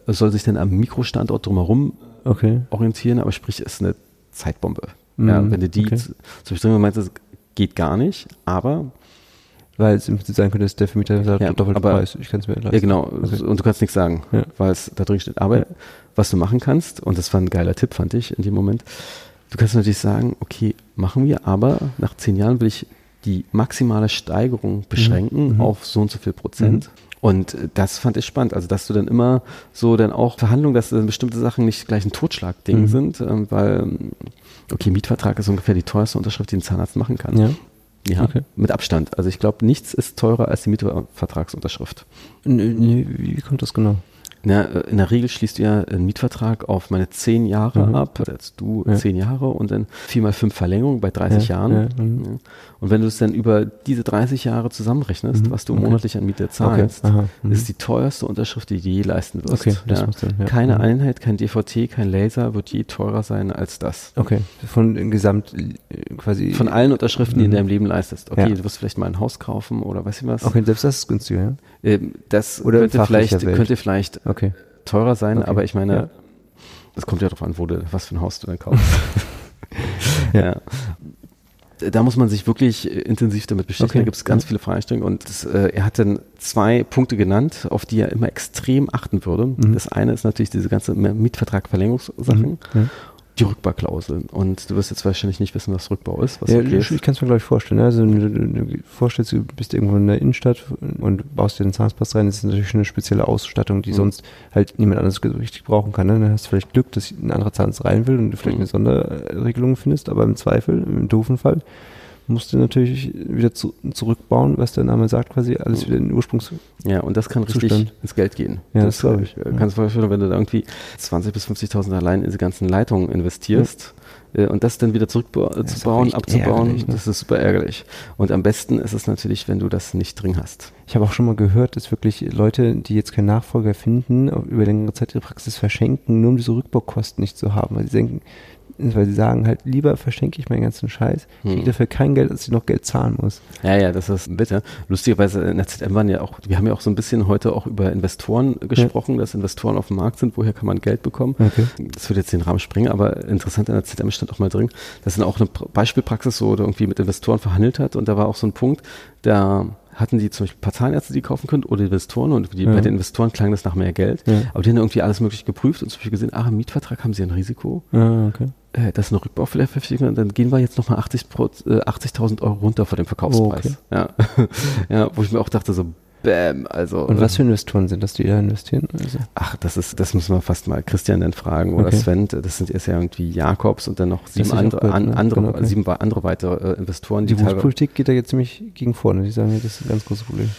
Es soll sich dann am Mikrostandort drumherum okay. orientieren, aber sprich, es ist eine Zeitbombe. Mhm. Ja, wenn du die, okay. zum Beispiel meinst, das geht gar nicht, aber weil es im Prinzip sein könnte, dass der Vermieter sagt, ja, doppelt aber, Preis, ich kann es mir leisten. Ja, genau. Okay. Und du kannst nichts sagen, ja. weil es da drin steht. Aber ja. was du machen kannst, und das war ein geiler Tipp, fand ich in dem Moment, Du kannst natürlich sagen, okay, machen wir, aber nach zehn Jahren will ich die maximale Steigerung beschränken mhm. mhm. auf so und so viel Prozent. Mhm. Und das fand ich spannend. Also, dass du dann immer so dann auch Verhandlungen, dass dann bestimmte Sachen nicht gleich ein Totschlagding mhm. sind, ähm, weil, okay, Mietvertrag ist ungefähr die teuerste Unterschrift, die ein Zahnarzt machen kann. Ja. Ja, okay. mit Abstand. Also ich glaube, nichts ist teurer als die Mietvertragsunterschrift. Nee, wie kommt das genau? Na, äh, in der Regel schließt du ja einen Mietvertrag auf meine zehn Jahre mhm. ab, als du ja. zehn Jahre und dann vier mal fünf Verlängerungen bei 30 ja, Jahren. Ja, mhm. Und wenn du es dann über diese 30 Jahre zusammenrechnest, mhm. was du okay. monatlich an Miete zahlst, okay. Mhm. ist die teuerste Unterschrift, die du je leisten wirst. Okay, das ja. Sinn, Keine mhm. Einheit, kein DVT, kein Laser wird je teurer sein als das. Okay, von Gesamt äh, quasi. Von allen Unterschriften, die du in deinem Leben leistest. Okay, du wirst vielleicht mal ein Haus kaufen oder weiß ich was. Okay, selbst das ist günstiger, ja? Ähm, das oder könnte vielleicht, könnte vielleicht okay. teurer sein, okay. aber ich meine, es kommt ja darauf an, wo du, was für ein Haus du dann kaufst. ja da muss man sich wirklich intensiv damit beschäftigen. Okay. Da gibt es ganz viele Fragestellungen und das, äh, er hat dann zwei Punkte genannt, auf die er immer extrem achten würde. Mhm. Das eine ist natürlich diese ganze Mietvertrag-Verlängerungssachen. Mhm die Rückbauklausel. Und du wirst jetzt wahrscheinlich nicht wissen, was Rückbau ist. ja, okay ich, ich kann es mir, glaube ich, vorstellen. Ne? Also, du, du vorstellst, du bist irgendwo in der Innenstadt und baust dir den Zahnspass rein. Das ist natürlich schon eine spezielle Ausstattung, die mhm. sonst halt niemand anderes richtig brauchen kann. Ne? Dann hast du vielleicht Glück, dass ein anderer Zahnarzt rein will und du vielleicht mhm. eine Sonderregelung findest, aber im Zweifel, im doofen Fall, musst du natürlich wieder zu, zurückbauen, was der Name sagt, quasi alles wieder in den Ursprungs. Ja, und das kann richtig Zustand. ins Geld gehen. Ja, das, das glaube ich. Äh, kannst du vorstellen, wenn du da irgendwie 20.000 bis 50.000 allein in diese ganzen Leitungen investierst. Ja. Äh, und das dann wieder zurückzubauen, abzubauen, ne? das ist super ärgerlich. Und am besten ist es natürlich, wenn du das nicht drin hast. Ich habe auch schon mal gehört, dass wirklich Leute, die jetzt keinen Nachfolger finden, über längere Zeit ihre Praxis verschenken, nur um diese Rückbaukosten nicht zu haben. Weil sie denken, weil sie sagen halt, lieber verschenke ich meinen ganzen Scheiß, kriege hm. dafür kein Geld, als ich noch Geld zahlen muss. Ja, ja, das ist bitter. Lustigerweise in der ZM waren ja auch, wir haben ja auch so ein bisschen heute auch über Investoren gesprochen, ja. dass Investoren auf dem Markt sind, woher kann man Geld bekommen. Okay. Das würde jetzt den Rahmen springen, aber interessant in der ZM stand auch mal drin, dass dann auch eine Beispielpraxis so irgendwie mit Investoren verhandelt hat und da war auch so ein Punkt, da hatten die zum Beispiel ein paar Zahnärzte, die kaufen können oder Investoren und die, ja. bei den Investoren klang das nach mehr Geld. Ja. Aber die haben irgendwie alles mögliche geprüft und zum Beispiel gesehen, ach, im Mietvertrag haben sie ein Risiko. Ja, okay. Äh, das ist eine Rückbaupflichtung und dann gehen wir jetzt nochmal 80.000 äh, 80 Euro runter vor dem Verkaufspreis. Oh, okay. ja. ja, wo ich mir auch dachte, so, Bäm, also. Und was für Investoren sind das, die da investieren? Also? Ach, das ist, das müssen wir fast mal Christian dann fragen oder okay. Sven. Das sind erst ja irgendwie Jakobs und dann noch sieben andere, an, ne? andere, genau, okay. sieben andere weitere äh, Investoren. Die, die Politik geht da jetzt ziemlich gegen vorne. Die sagen, das ist ein ganz großes Problem.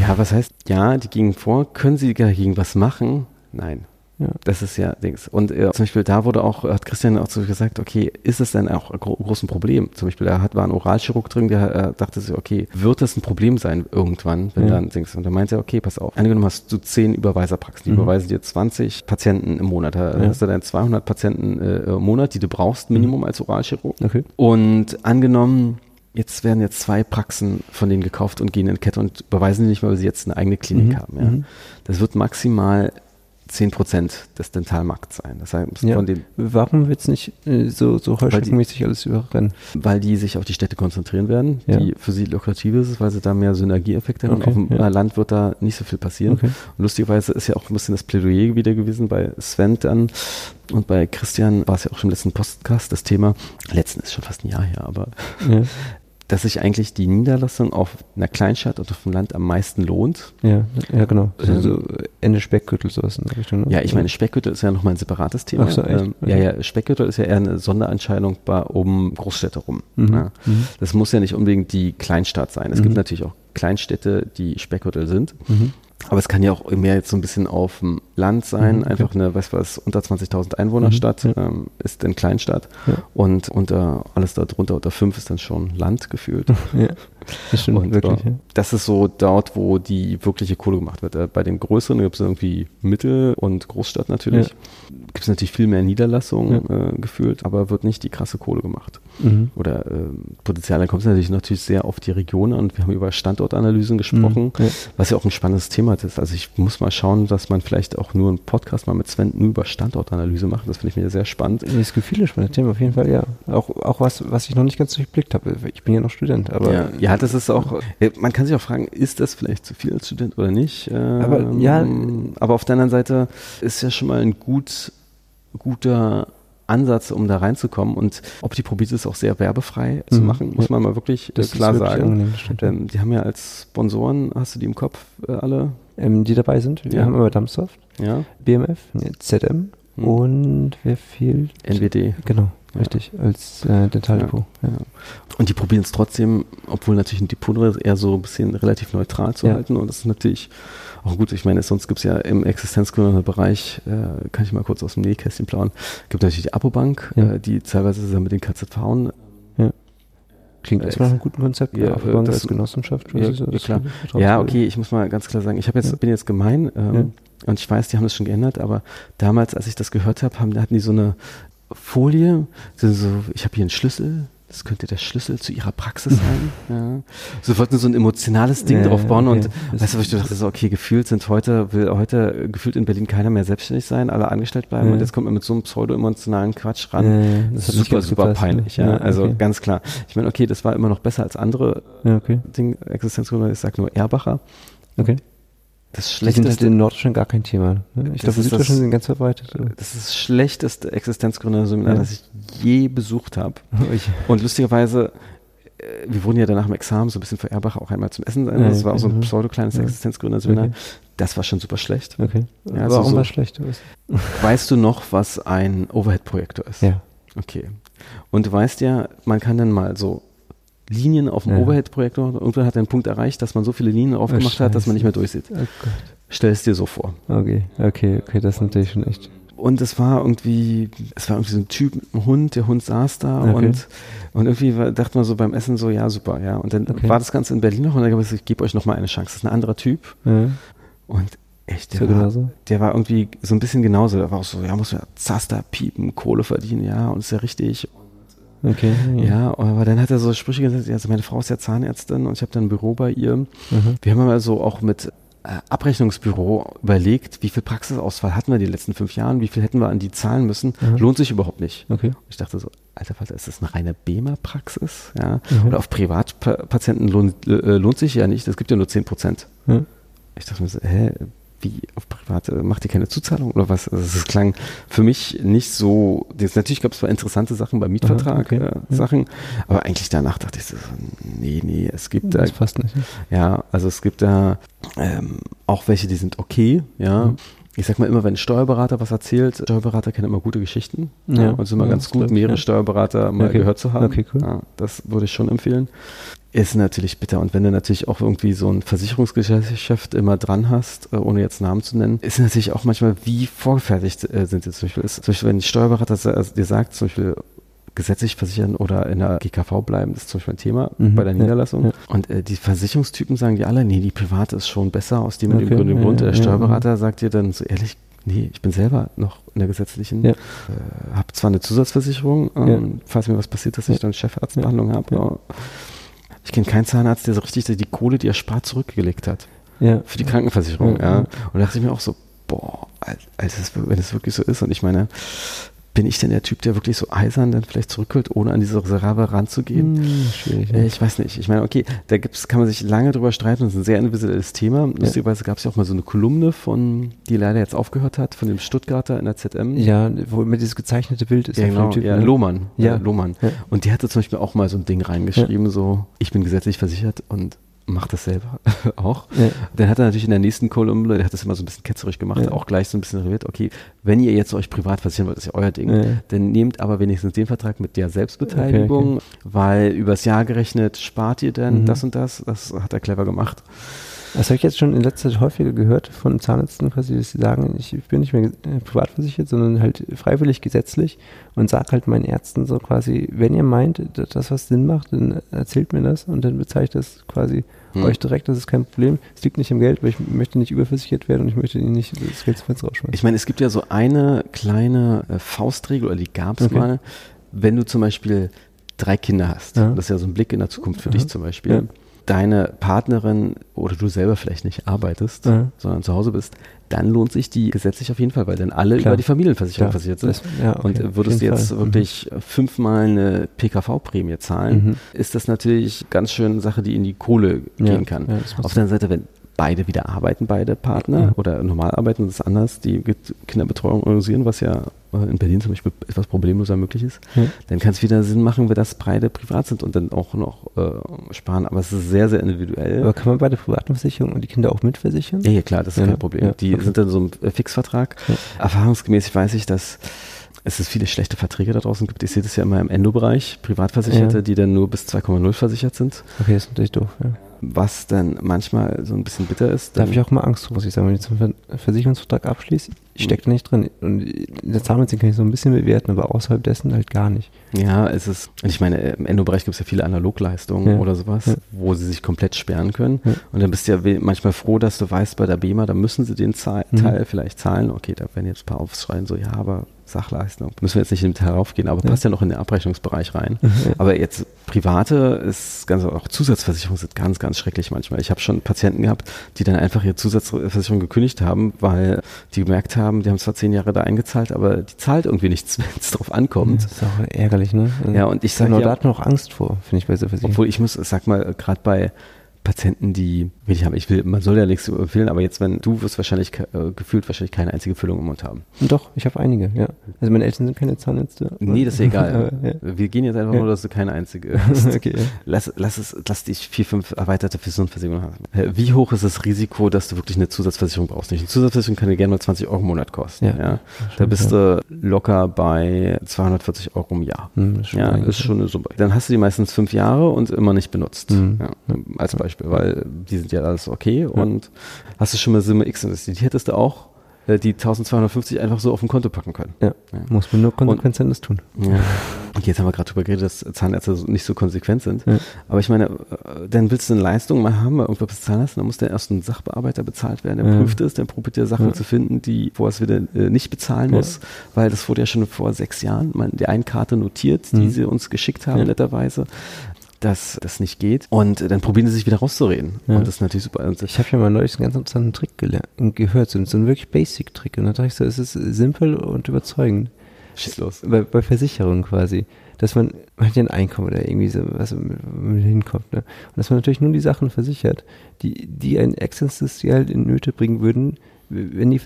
Ja, was heißt, ja, die gingen vor. Können sie dagegen was machen? Nein. Ja. Das ist ja Dings. Und äh, zum Beispiel da wurde auch, hat Christian auch so gesagt, okay, ist es denn auch ein gro großes Problem? Zum Beispiel, da hat, war ein Oralchirurg drin, der äh, dachte sich, okay, wird das ein Problem sein irgendwann, wenn ja. dann Dings? Und dann meinte er, okay, pass auf, angenommen hast du zehn Überweiserpraxen, die mhm. überweisen dir 20 Patienten im Monat. Da ja. hast du dann 200 Patienten äh, im Monat, die du brauchst, Minimum mhm. als Oralchirurg. Okay. Und angenommen, jetzt werden jetzt zwei Praxen von denen gekauft und gehen in Kette und überweisen die nicht mehr, weil sie jetzt eine eigene Klinik mhm. haben. Ja. Mhm. Das wird maximal 10 Prozent des Dentalmarkts sein. Das heißt, ja. von den Warum wird es nicht äh, so, so heuschreckenmäßig alles überrennen? Weil die sich auf die Städte konzentrieren werden, ja. die für sie lukrativ ist, weil sie da mehr Synergieeffekte haben. Okay, auf dem ja. Land wird da nicht so viel passieren. Okay. Und lustigerweise ist ja auch ein bisschen das Plädoyer wieder gewesen bei Sven dann und bei Christian war es ja auch schon im letzten Podcast das Thema, letzten ist schon fast ein Jahr her, aber dass sich eigentlich die Niederlassung auf einer Kleinstadt oder auf dem Land am meisten lohnt. Ja, ja genau. Also so Ende Speckgürtel sowas in der Richtung. Ne? Ja, ich meine, Speckgürtel ist ja nochmal ein separates Thema. Ach so, echt? Ähm. Ja, ja, Speckgürtel ist ja eher eine Sonderentscheidung bei um Großstädte rum. Mhm. Ja. Mhm. Das muss ja nicht unbedingt die Kleinstadt sein. Es mhm. gibt natürlich auch Kleinstädte, die Speckgürtel sind. Aber es kann ja auch mehr jetzt so ein bisschen auf dem Land sein, mhm, einfach eine, was was, unter 20.000 Einwohnerstadt mhm, ja. ähm, ist eine Kleinstadt ja. und unter alles darunter unter fünf ist dann schon Land gefühlt. Ja. Das stimmt und, wirklich. Ja. Das ist so dort, wo die wirkliche Kohle gemacht wird. Äh, bei den größeren gibt es irgendwie Mittel- und Großstadt natürlich. Ja. Gibt es natürlich viel mehr Niederlassungen ja. äh, gefühlt, aber wird nicht die krasse Kohle gemacht. Mhm. Oder äh, Potenzial, da kommt es natürlich, natürlich sehr auf die Region an. Wir haben über Standortanalysen gesprochen, mhm. was ja auch ein spannendes Thema ist. Also ich muss mal schauen, dass man vielleicht auch nur einen Podcast mal mit Sven nur über Standortanalyse macht. Das finde ich mir sehr spannend. Das Gefühl ist spannendes Thema auf jeden Fall, ja. Auch, auch was, was ich noch nicht ganz durchblickt habe. Ich bin ja noch Student, aber ja, ja, das ist auch, äh, man kann sich auch fragen, ist das vielleicht zu viel als Student oder nicht? Ähm, aber ja. Aber auf der anderen Seite ist ja schon mal ein gut, guter Ansatz, um da reinzukommen. Und ob die probiert ist, auch sehr werbefrei mhm. zu machen, muss man mal wirklich das klar sagen. Ähm, die haben ja als Sponsoren, hast du die im Kopf äh, alle? Ähm, die dabei sind. Wir ja. haben immer Dumpsoft, ja. BMF, ZM mhm. und wer fehlt? NWD. Genau. Richtig, als äh, Dentaldepot. Ja, ja. Und die probieren es trotzdem, obwohl natürlich ein Depot eher so ein bisschen relativ neutral zu halten. Und das ist natürlich auch gut, ich meine, sonst gibt es ja im existenzgründenden Bereich, äh, kann ich mal kurz aus dem Nähkästchen plauen, gibt natürlich die Abobank, ja. äh, die teilweise zusammen mit den KZV ja. Klingt erstmal nach einem guten Konzept. Ja, Abobank das, als Genossenschaft. Ja, ist, klar. ja, okay, ich muss mal ganz klar sagen, ich jetzt, bin jetzt gemein ähm, und ich weiß, die haben das schon geändert, aber damals, als ich das gehört habe, haben, hatten die so eine Folie, so, ich habe hier einen Schlüssel, das könnte der Schlüssel zu ihrer Praxis sein. ja. So wollten so ein emotionales Ding ja, drauf bauen okay. und weißt du, ich dachte so, okay, gefühlt sind heute, will heute gefühlt in Berlin keiner mehr selbstständig sein, alle angestellt bleiben ja. und jetzt kommt man mit so einem pseudo-emotionalen Quatsch ran. Ja, das ist super, super gepasst, peinlich. Ja. also okay. ganz klar. Ich meine, okay, das war immer noch besser als andere ja, okay. Ding, Existenzgründer, ich sag nur Erbacher. Okay. Das schlechteste. Die sind in Norddeutschland gar kein Thema. Ne? Ich glaube, Süddeutschland sind ganz verbreitet. Das ist das schlechteste Existenzgründerseminar, ja. das ich je besucht habe. Und lustigerweise, äh, wir wurden ja danach im Examen so ein bisschen für Erbach auch einmal zum Essen sein. Das war auch so ein pseudo-kleines ja. Existenzgründerseminar. Okay. Das war schon super schlecht. Okay. Ja, also Warum so, war schlecht? Weißt du noch, was ein Overhead-Projektor ist? Ja. Okay. Und du weißt ja, man kann dann mal so Linien auf dem ja. Overhead-Projektor. Irgendwann hat er einen Punkt erreicht, dass man so viele Linien aufgemacht oh, hat, dass man nicht mehr durchsieht. Oh Stell es dir so vor. Okay, okay, okay, das ist natürlich schon echt. Und es war irgendwie, es war irgendwie so ein Typ mit einem Hund, der Hund saß da okay. und, und irgendwie war, dachte man so beim Essen so, ja, super, ja. Und dann okay. war das Ganze in Berlin noch und dann habe ich ich gebe euch noch mal eine Chance. Das ist ein anderer Typ. Ja. Und echt, der, war, der war irgendwie so ein bisschen genauso. Der war auch so, ja, muss ja Zaster piepen, Kohle verdienen, ja, und ist ja richtig. Okay. Ja. ja, aber dann hat er so Sprüche gesagt, also meine Frau ist ja Zahnärztin und ich habe dann ein Büro bei ihr. Mhm. Wir haben mal so auch mit äh, Abrechnungsbüro überlegt, wie viel Praxisausfall hatten wir die letzten fünf Jahren, wie viel hätten wir an die zahlen müssen, mhm. lohnt sich überhaupt nicht. Okay. Ich dachte so, alter Vater, ist das eine reine BEMA-Praxis? Ja? Mhm. Oder auf Privatpatienten lohnt, äh, lohnt sich ja nicht, das gibt ja nur zehn Prozent. Mhm. Ich dachte mir so, hä, wie auf private, macht ihr keine Zuzahlung oder was? Also es klang für mich nicht so, das, natürlich gab es zwar interessante Sachen beim Mietvertrag, okay. äh, ja. Sachen, aber eigentlich danach dachte ich so, nee, nee, es gibt das da, passt nicht. Ja, also es gibt da ähm, auch welche, die sind okay, ja. Mhm. Ich sag mal immer, wenn ein Steuerberater was erzählt, Steuerberater kennen immer gute Geschichten. Ja. ja und es ist immer ja, ganz gut, mehrere Steuerberater mal okay. gehört zu haben. Okay, cool. Ja, das würde ich schon empfehlen ist natürlich bitter. Und wenn du natürlich auch irgendwie so ein Versicherungsgeschäft immer dran hast, äh, ohne jetzt Namen zu nennen, ist natürlich auch manchmal, wie vorgefertigt äh, sind die zum Beispiel. Ist, zum Beispiel, wenn ein Steuerberater dir sagt, zum Beispiel gesetzlich versichern oder in der GKV bleiben, das ist zum Beispiel ein Thema mhm, bei der Niederlassung. Ja, ja. Und äh, die Versicherungstypen sagen die alle, nee, die private ist schon besser aus dem okay, und dem Grund. Ja, der Steuerberater sagt dir dann so ehrlich, nee, ich bin selber noch in der gesetzlichen, äh, habe zwar eine Zusatzversicherung, ähm, falls mir was passiert, dass ich dann Chefarztbehandlung habe. Ich kenne keinen Zahnarzt, der so richtig die Kohle, die er spart, zurückgelegt hat. Ja. Für die Krankenversicherung, ja. ja. Und da dachte ich mir auch so, boah, als wenn es wirklich so ist. Und ich meine, bin ich denn der Typ, der wirklich so eisern dann vielleicht zurückholt, ohne an diese Reserve ranzugehen? Hm, schwierig. Äh, ich weiß nicht. Ich meine, okay, da gibt's, kann man sich lange drüber streiten, das ist ein sehr individuelles Thema. Ja. Lustigerweise gab es ja auch mal so eine Kolumne von, die leider jetzt aufgehört hat, von dem Stuttgarter in der ZM. Ja, wo immer dieses gezeichnete Bild ist. Ja, genau, typ, ja, ne? Lohmann. Ja. Lohmann. Ja. Und die hatte zum Beispiel auch mal so ein Ding reingeschrieben, so, ich bin gesetzlich versichert und macht das selber auch. Ja. Dann hat er natürlich in der nächsten Kolumne, der hat das immer so ein bisschen ketzerisch gemacht, ja. auch gleich so ein bisschen reviert, okay, wenn ihr jetzt euch privat versichern wollt, ist ja euer Ding, ja. dann nehmt aber wenigstens den Vertrag mit der Selbstbeteiligung, okay, okay. weil übers Jahr gerechnet spart ihr dann mhm. das und das, das hat er clever gemacht. Das habe ich jetzt schon in letzter Zeit häufiger gehört von Zahnärzten, quasi, dass sie sagen, ich bin nicht mehr äh, privat versichert, sondern halt freiwillig gesetzlich und sag halt meinen Ärzten so quasi, wenn ihr meint, dass das was Sinn macht, dann erzählt mir das und dann ich das quasi hm. euch direkt, das ist kein Problem. Es liegt nicht im Geld, weil ich möchte nicht überversichert werden und ich möchte ihnen nicht das Geld zum Fenster rausschmeißen. Ich meine, es gibt ja so eine kleine äh, Faustregel, oder die gab es okay. mal, wenn du zum Beispiel drei Kinder hast, ja. das ist ja so ein Blick in der Zukunft für ja. dich zum Beispiel, ja. Deine Partnerin oder du selber vielleicht nicht arbeitest, sondern zu Hause bist, dann lohnt sich die gesetzlich auf jeden Fall, weil dann alle Klar. über die Familienversicherung ja, versichert sind. Das, ja, okay, und würdest du jetzt Fall. Mhm. wirklich mhm. fünfmal eine PKV-Prämie zahlen, mhm. ist das natürlich ganz schön eine Sache, die in die Kohle ja, gehen kann. auf der anderen Seite, wenn beide wieder arbeiten, beide Partner mhm. oder normal arbeiten, das ist anders, die Kinderbetreuung organisieren, was ja in Berlin zum Beispiel etwas problemloser möglich ist, mhm. dann kann es wieder Sinn machen, wenn das beide privat sind und dann auch noch äh, sparen. Aber es ist sehr, sehr individuell. Aber kann man beide privaten Versicherungen und die Kinder auch mitversichern? Ja, ja klar, das ist ja. kein Problem. Ja. Die okay. sind dann so ein äh, Fixvertrag. Ja. Erfahrungsgemäß weiß ich, dass es viele schlechte Verträge da draußen gibt. Ich sehe das ja immer im Endo-Bereich, Privatversicherte, die dann nur bis 2,0 versichert sind. Okay, das ist natürlich doof, ja was dann manchmal so ein bisschen bitter ist. Da habe ich auch mal Angst vor, muss ich sagen, wenn ich zum Versicherungsvertrag abschließe. Ich stecke da nicht drin. Und in der Zahnmedizin kann ich so ein bisschen bewerten, aber außerhalb dessen halt gar nicht. Ja, es ist, ich meine, im Endobereich gibt es ja viele Analogleistungen ja. oder sowas, ja. wo sie sich komplett sperren können. Ja. Und dann bist du ja manchmal froh, dass du weißt, bei der BEMA, da müssen sie den Zahl, mhm. Teil vielleicht zahlen. Okay, da werden jetzt ein paar aufschreien, so, ja, aber Sachleistung. Müssen wir jetzt nicht im Detail raufgehen, aber passt ja noch in den Abrechnungsbereich rein. Mhm. Aber jetzt private ist ganz, auch Zusatzversicherungen sind ganz, ganz schrecklich manchmal. Ich habe schon Patienten gehabt, die dann einfach ihre Zusatzversicherung gekündigt haben, weil die gemerkt haben, die haben zwar zehn Jahre da eingezahlt, aber die zahlt irgendwie nichts, wenn es drauf ankommt. Das ist auch ärgerlich, ne? Ja, und ich sage ja, da hat man auch Angst vor, finde ich bei. Obwohl ich muss, sag mal, gerade bei Patienten, die wenig haben. Ich will, man soll ja nichts empfehlen, aber jetzt, wenn du wirst wahrscheinlich äh, gefühlt wahrscheinlich keine einzige Füllung im Mund haben. Doch, ich habe einige, ja. Also meine Eltern sind keine Zahnärzte. Nee, das ist egal. ja. Wir gehen jetzt einfach ja. nur, dass du keine einzige hast. okay, ja. lass, lass es, lass dich vier, fünf erweiterte Versicherungen haben. Wie hoch ist das Risiko, dass du wirklich eine Zusatzversicherung brauchst? Nicht eine Zusatzversicherung kann dir gerne mal 20 Euro im Monat kosten. Ja. ja. Da bist du locker bei 240 Euro im Jahr. Hm, ist ja, ist schon eine Summe. Dann hast du die meistens fünf Jahre und immer nicht benutzt. Mhm. Als Beispiel, weil die sind ja alles okay. Und hast du schon mal Summe X investiert? Die hättest du auch äh, die 1250 einfach so auf dem Konto packen können. Ja, ja. muss man nur konsequent das tun. Ja. Und jetzt haben wir gerade darüber geredet, dass Zahnärzte nicht so konsequent sind. Ja. Aber ich meine, äh, dann willst du eine Leistung mal haben, irgendwas bezahlen lassen, dann muss der erst ein Sachbearbeiter bezahlt werden, der ja. prüft es, der probiert dir Sachen zu finden, die vorher es wieder äh, nicht bezahlen muss, weil das wurde ja schon vor sechs Jahren mal in der einen Karte notiert, die mhm. sie uns geschickt haben, netterweise dass das nicht geht. Und dann probieren sie sich wieder rauszureden. Ja. Und das ist natürlich super. Und ich habe ja mal neulich einen ganz interessanten Trick gehört, so, einen wirklich Basic-Trick. Und da dachte ich so, es ist simpel und überzeugend. Schieß los. Bei, bei Versicherungen quasi. Dass man, man hat ja ein Einkommen oder irgendwie so, was mit hinkommt. Ne? Und dass man natürlich nur die Sachen versichert, die, die ein existenziell in Nöte bringen würden, wenn die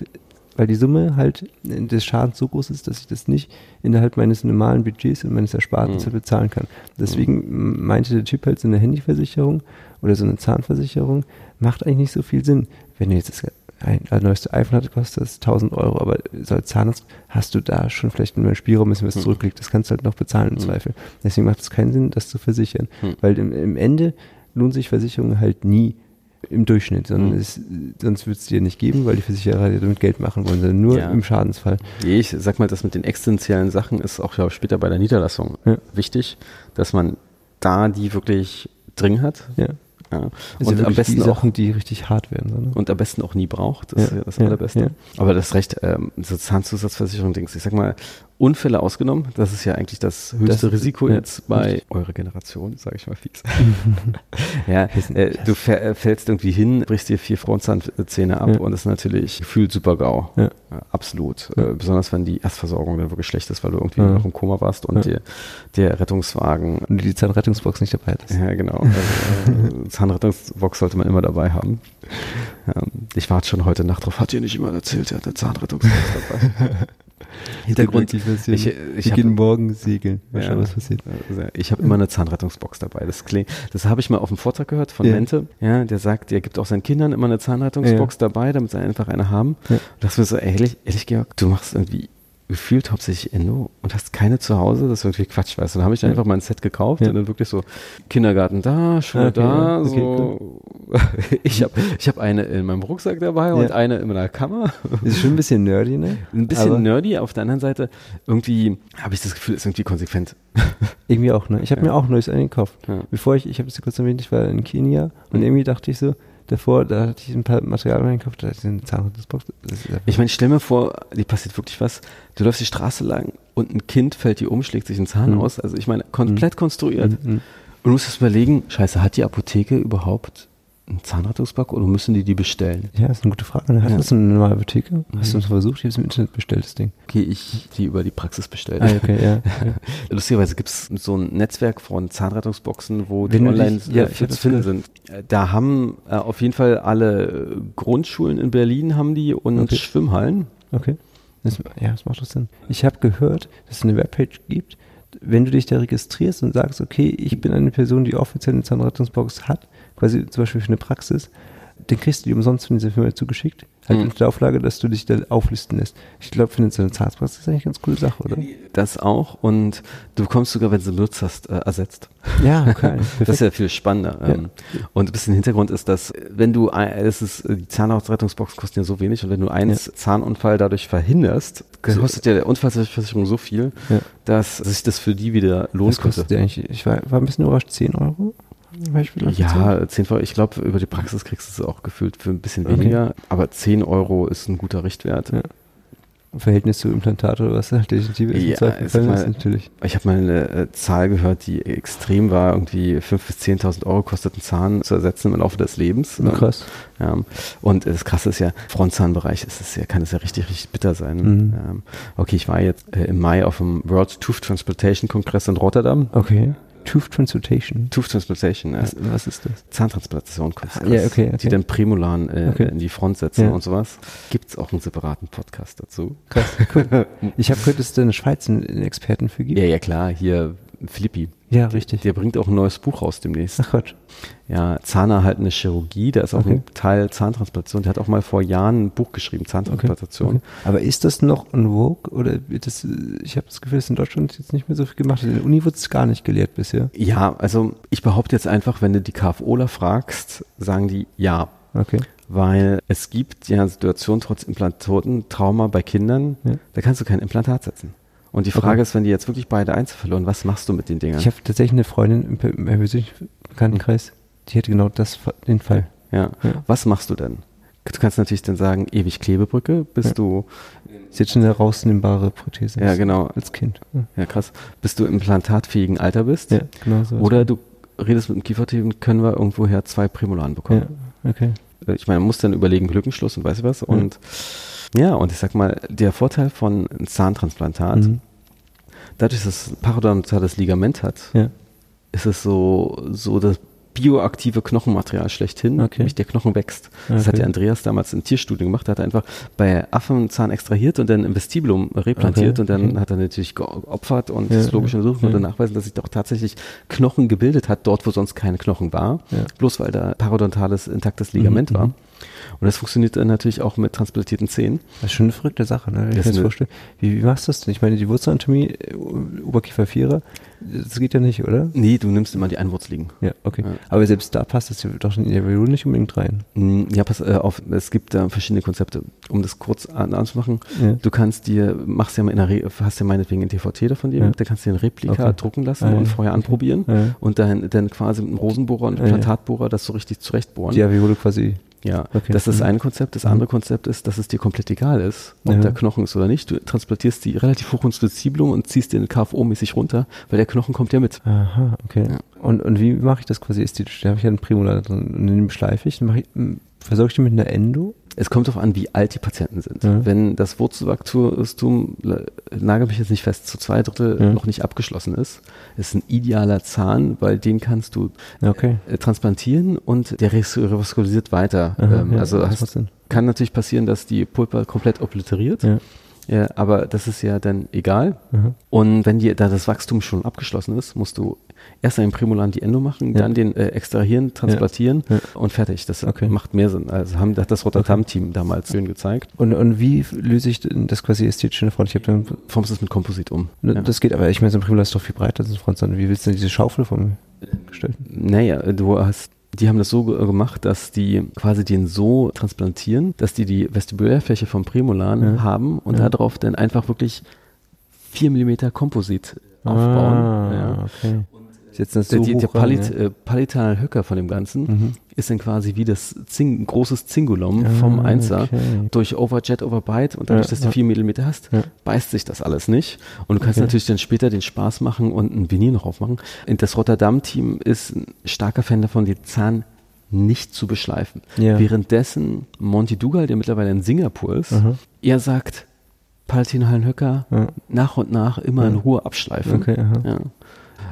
weil die Summe halt des Schadens so groß ist, dass ich das nicht innerhalb meines normalen Budgets und meines Erspartens mhm. bezahlen kann. Deswegen mhm. meinte der Typ halt so eine Handyversicherung oder so eine Zahnversicherung macht eigentlich nicht so viel Sinn. Wenn du jetzt das ein, das neueste iPhone hat, kostet das 1000 Euro, aber so als Zahnarzt hast du da schon vielleicht nur ein Spielraum, ein bisschen was mhm. zurückliegt. Das kannst du halt noch bezahlen im mhm. Zweifel. Deswegen macht es keinen Sinn, das zu versichern. Mhm. Weil im, im Ende lohnt sich Versicherung halt nie im Durchschnitt, sondern mhm. es, sonst würde es dir nicht geben, weil die Versicherer dir damit Geld machen wollen, sondern nur ja. im Schadensfall. Ich sag mal, das mit den existenziellen Sachen ist auch ja, später bei der Niederlassung ja. wichtig, dass man da die wirklich dringend hat. Ja. Ja. Und am besten die Sachen, die richtig hart werden. So, ne? Und am besten auch nie braucht. Das ja, ist das Allerbeste. Ja. Aber das Recht, ähm, so Zahnzusatzversicherung-Dings. Ich sag mal, Unfälle ausgenommen. Das ist ja eigentlich das höchste das, Risiko ja, jetzt bei eurer Generation, sage ich mal fies. ja, äh, du äh, fällst irgendwie hin, brichst dir vier Frontzahnzähne ab ja. und das ist natürlich gefühlt super GAU. Ja. absolut. Äh, besonders wenn die Erstversorgung dann wirklich schlecht ist, weil du irgendwie noch im Koma warst und dir, der Rettungswagen. Und die Zahnrettungsbox nicht dabei hattest. Ja, genau. Also, äh, Zahnrettungsbox sollte man immer dabei haben. Ähm, ich warte schon heute Nacht drauf. Hat ihr nicht immer erzählt, er hat eine Zahnrettungsbox dabei. Hintergrund, ich, ich, ich gehen morgen segeln. Mal ja, schauen, was passiert. Ich habe immer eine Zahnrettungsbox dabei. Das, das habe ich mal auf dem Vortrag gehört von ja. Mente. Ja, der sagt, er gibt auch seinen Kindern immer eine Zahnrettungsbox ja. dabei, damit sie einfach eine haben. Ja. Und das wird so, ehrlich, ehrlich, Georg, du machst irgendwie gefühlt hauptsächlich Endo und hast keine zu Hause, das ist wirklich Quatsch, weißt du. Dann habe ich dann einfach mal ein Set gekauft ja. und dann wirklich so Kindergarten da, Schule okay, da, okay, so. Cool. ich habe ich hab eine in meinem Rucksack dabei ja. und eine in meiner Kammer. Ist schon ein bisschen nerdy, ne? Ein bisschen Aber nerdy, auf der anderen Seite irgendwie habe ich das Gefühl, ist irgendwie konsequent. irgendwie auch, ne? Ich habe ja. mir auch neues eingekauft. Bevor ich, ich habe es kurz erwähnt, ich war in Kenia und mhm. irgendwie dachte ich so, davor, da hatte ich ein paar Materialien gekauft, da hatte ich eine Zahnradbox. Ich meine, stell mir vor, die passiert wirklich was. Du läufst die Straße lang und ein Kind fällt dir um, schlägt sich einen Zahn mhm. aus. Also ich meine, komplett mhm. konstruiert. Mhm. Und du musst es überlegen, scheiße, hat die Apotheke überhaupt einen Zahnrettungsbock oder müssen die die bestellen? Ja, das ist eine gute Frage. Hast ja. du eine normale Apotheke? Hast du es versucht? Ich habe es im Internet bestellt, das Ding. Okay, ich die über die Praxis bestellt. Ah, okay, ja. Lustigerweise gibt es so ein Netzwerk von Zahnrettungsboxen, wo Wenn die online dich, ja, zu finden sind. Da haben äh, auf jeden Fall alle Grundschulen in Berlin haben die und okay. Schwimmhallen. Okay. Das, ja, das macht doch Sinn. Ich habe gehört, dass es eine Webpage gibt, wenn du dich da registrierst und sagst, okay, ich bin eine Person, die offiziell eine Zahnrettungsbox hat, quasi zum Beispiel für eine Praxis, den kriegst du dir umsonst von dieser Firma zugeschickt. Halt Mhm. unter der Auflage, dass du dich da auflisten lässt. Ich glaube, für so eine Zahnarztpraxis ist das eigentlich eine ganz coole Sache, oder? Das auch und du bekommst sogar, wenn du benutzt hast, äh, ersetzt. Ja, okay. Das ist ja viel spannender. Ja. Ähm, Und ein bisschen Hintergrund ist, dass wenn du, ein- es ist, die Zahnarztrettungsboxen kosten ja so wenig und wenn du einen Zahnunfall dadurch verhinderst, kostet ja der Unfallversicherung so viel, Ja. dass sich das für die wieder kostet der eigentlich? Ich war, war ein bisschen überrascht, 10 Euro? Ja, 10 Euro. Ich glaube, über die Praxis kriegst du es auch gefühlt für ein bisschen Okay. weniger, aber 10 Euro ist ein guter Richtwert. Ja. Im Verhältnis zu Implantat oder was halt definitiv ist, Ja, Zweifel ist mal, natürlich. Ich habe mal eine äh, Zahl gehört, die extrem war, irgendwie 5.000 bis 10.000 Euro kostet ein Zahn zu ersetzen im Laufe des Lebens. Ja, krass. Ja. Und das Krasse ist ja, Frontzahnbereich ist es ja, kann es ja richtig, richtig bitter sein. Mhm. Ähm, okay, ich war jetzt äh, im Mai auf dem World Tooth Transplantation Kongress in Rotterdam. Okay. Tooth Transportation. Tooth Transplantation, äh, Was, was ist das? Zahntransplantation Kongress, Ja, okay, okay. die dann Prämolaren äh, Okay. in die Front setzen Ja. und sowas. Gibt es auch einen separaten Podcast dazu? Krass, cool. Ich habe gehört, dass es in der Schweiz einen, einen Experten für gibt. Ja, ja klar, hier Filippi. Ja, richtig. Der bringt auch ein neues Buch raus demnächst. Ach Gott. Ja, zahnerhaltende Chirurgie, da ist auch Okay. ein Teil Zahntransplantation. Der hat auch mal vor Jahren ein Buch geschrieben, Zahntransplantation. Okay. Aber ist das noch en vogue? Oder das, ich habe das Gefühl, dass in Deutschland jetzt nicht mehr so viel gemacht wird. In der Uni wird es gar nicht gelehrt bisher. Ja, also ich behaupte jetzt einfach, wenn du die KFOler fragst, sagen die ja. Okay. Weil es gibt ja Situationen trotz Implantaten, Trauma bei Kindern, Ja. da kannst du kein Implantat setzen. Und die Frage Okay. ist, wenn die jetzt wirklich beide Einzel verloren, was machst du mit den Dingern? Ich habe tatsächlich eine Freundin im, per- im persönlichen Bekanntenkreis, die hätte genau das, den Fall. ja. Ja. Was machst du denn? Du kannst natürlich dann sagen, ewig Klebebrücke, bist Ja. du, Sie hat schon eine rausnehmbare Prothese. ja genau, Als Kind. Ja, ja krass, bis du implantatfähigen Alter bist. ja genau so. Oder du redest mit dem Kieferthemen, können wir irgendwoher zwei Prämolaren bekommen. Ja, okay. Äh, Ich meine, man muss dann überlegen, Glückenschluss und weiß ich was. Und ja, und ich sag mal, der Vorteil von einem Zahntransplantat, Mhm. dadurch, dass es parodontales Ligament hat, Ja. ist es so, so das bioaktive Knochenmaterial schlechthin, Okay. nämlich der Knochen wächst. Das hat der Andreas damals im Tierstudium gemacht. Er hat einfach bei Affen Zahn extrahiert und dann im Vestibulum replantiert Okay, und dann hat er natürlich geopfert und Ja, histologisch untersucht ja. und dann nachweisen, dass sich doch tatsächlich Knochen gebildet hat, dort wo sonst keine Knochen war, Ja. bloß weil da parodontales intaktes Ligament Mhm, war. Und das funktioniert dann natürlich auch mit transplantierten Zähnen. Das ist schon eine verrückte Sache, ne? Ich Das kann ist mir eine- vorstellen. Wie, wie machst du das denn? Ich meine, die Wurzelanatomie, äh, Oberkiefer Vierer, das geht ja nicht, oder? Nee, du nimmst immer die einwurzeligen. Ja, okay. Ja. Aber selbst da passt das doch in der Evolution nicht unbedingt rein. Mm, Ja, pass äh, auf, es gibt da verschiedene Konzepte. Um das kurz an, anzumachen, Ja. du kannst dir, machst ja mal in der Re hast ja meinetwegen ein TVT davon, Ja. da kannst du dir ein Replika Okay. drucken lassen Ah, und vorher Okay. anprobieren und dann, dann quasi mit einem Rosenbohrer und einem ja. Implantatbohrer das so richtig zurechtbohren. Die Aviole quasi. Ja, Okay. das ist Mhm. eine Konzept. Das Mhm. andere Konzept ist, dass es dir komplett egal ist, ob Ja. der Knochen ist oder nicht. Du transplantierst die relativ hoch ins Vestibulum und ziehst den KFO-mäßig runter, weil der Knochen kommt ja mit. Aha, okay. Ja. Und, und wie mache ich das quasi ästhetisch? Da habe ich ja einen Premolar drin und den schleife ich, dann mache ich, m, versorge ich den mit einer Endo. Es kommt darauf an, wie alt die Patienten sind. Ja. Wenn das Wurzelwachstum, le- nagel mich jetzt nicht fest, zu zwei Drittel Ja. noch nicht abgeschlossen ist, ist ein idealer Zahn, weil den kannst du Okay. äh, transplantieren und der revaskulisiert weiter. Aha, ähm, also hast, kann natürlich passieren, dass die Pulpa komplett obliteriert, Ja. ja, aber das ist ja dann egal. Aha. Und wenn dir da das Wachstum schon abgeschlossen ist, musst du erst an den Prämolaren die Endo machen, Ja. dann den äh, extrahieren, transplantieren Ja. und fertig. Das Okay. macht mehr Sinn. Also haben hat das Rotterdam-Team damals schön gezeigt. Und, und wie löse ich denn das quasi ästhetisch in der Front? Ich habe dann, Formst es mit Komposit um. ne, Ja. das geht, aber ich meine, so ein Premolar ist doch viel breiter als ein Frontzahn. Wie willst du denn diese Schaufel von mir gestalten? Naja, du hast, die haben das so ge- gemacht, dass die quasi den so transplantieren, dass die die Vestibulärfläche vom Prämolaren Ja. haben und Ja. darauf dann einfach wirklich 4 mm Komposit aufbauen. Ah, Ja. okay. Setzen das Der, so die, der hoch ran, Palit, ja. äh, palitale Höcker von dem Ganzen Mhm. ist dann quasi wie das Zing, großes Zingulum Ah, vom Einser. okay. Durch Overjet, Overbite und dadurch, Ja, dass du ja. 4 mm hast, Ja. beißt sich das alles nicht. Und du kannst Okay. natürlich dann später den Spaß machen und ein Vinyl noch aufmachen. Und das Rotterdam-Team ist ein starker Fan davon, den Zahn nicht zu beschleifen. Ja. Währenddessen Monty Dugal, der mittlerweile in Singapur ist, Aha. er sagt, Palatinhallen-Höcker Ja. nach und nach immer Ja. in Ruhe abschleifen. Okay. Ja.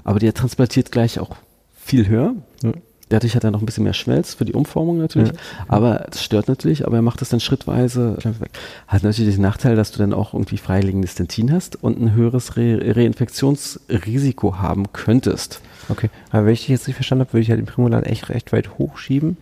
Aber der transplantiert gleich auch viel höher. Ja. Dadurch hat er noch ein bisschen mehr Schmelz für die Umformung natürlich. Ja. Aber das stört natürlich, aber er macht das dann schrittweise weg. Hat natürlich den Nachteil, dass du dann auch irgendwie freiliegendes Dentin hast und ein höheres Re Reinfektionsrisiko haben könntest. Okay, aber wenn ich dich jetzt richtig verstanden habe, würde ich halt den Primolan echt recht weit hochschieben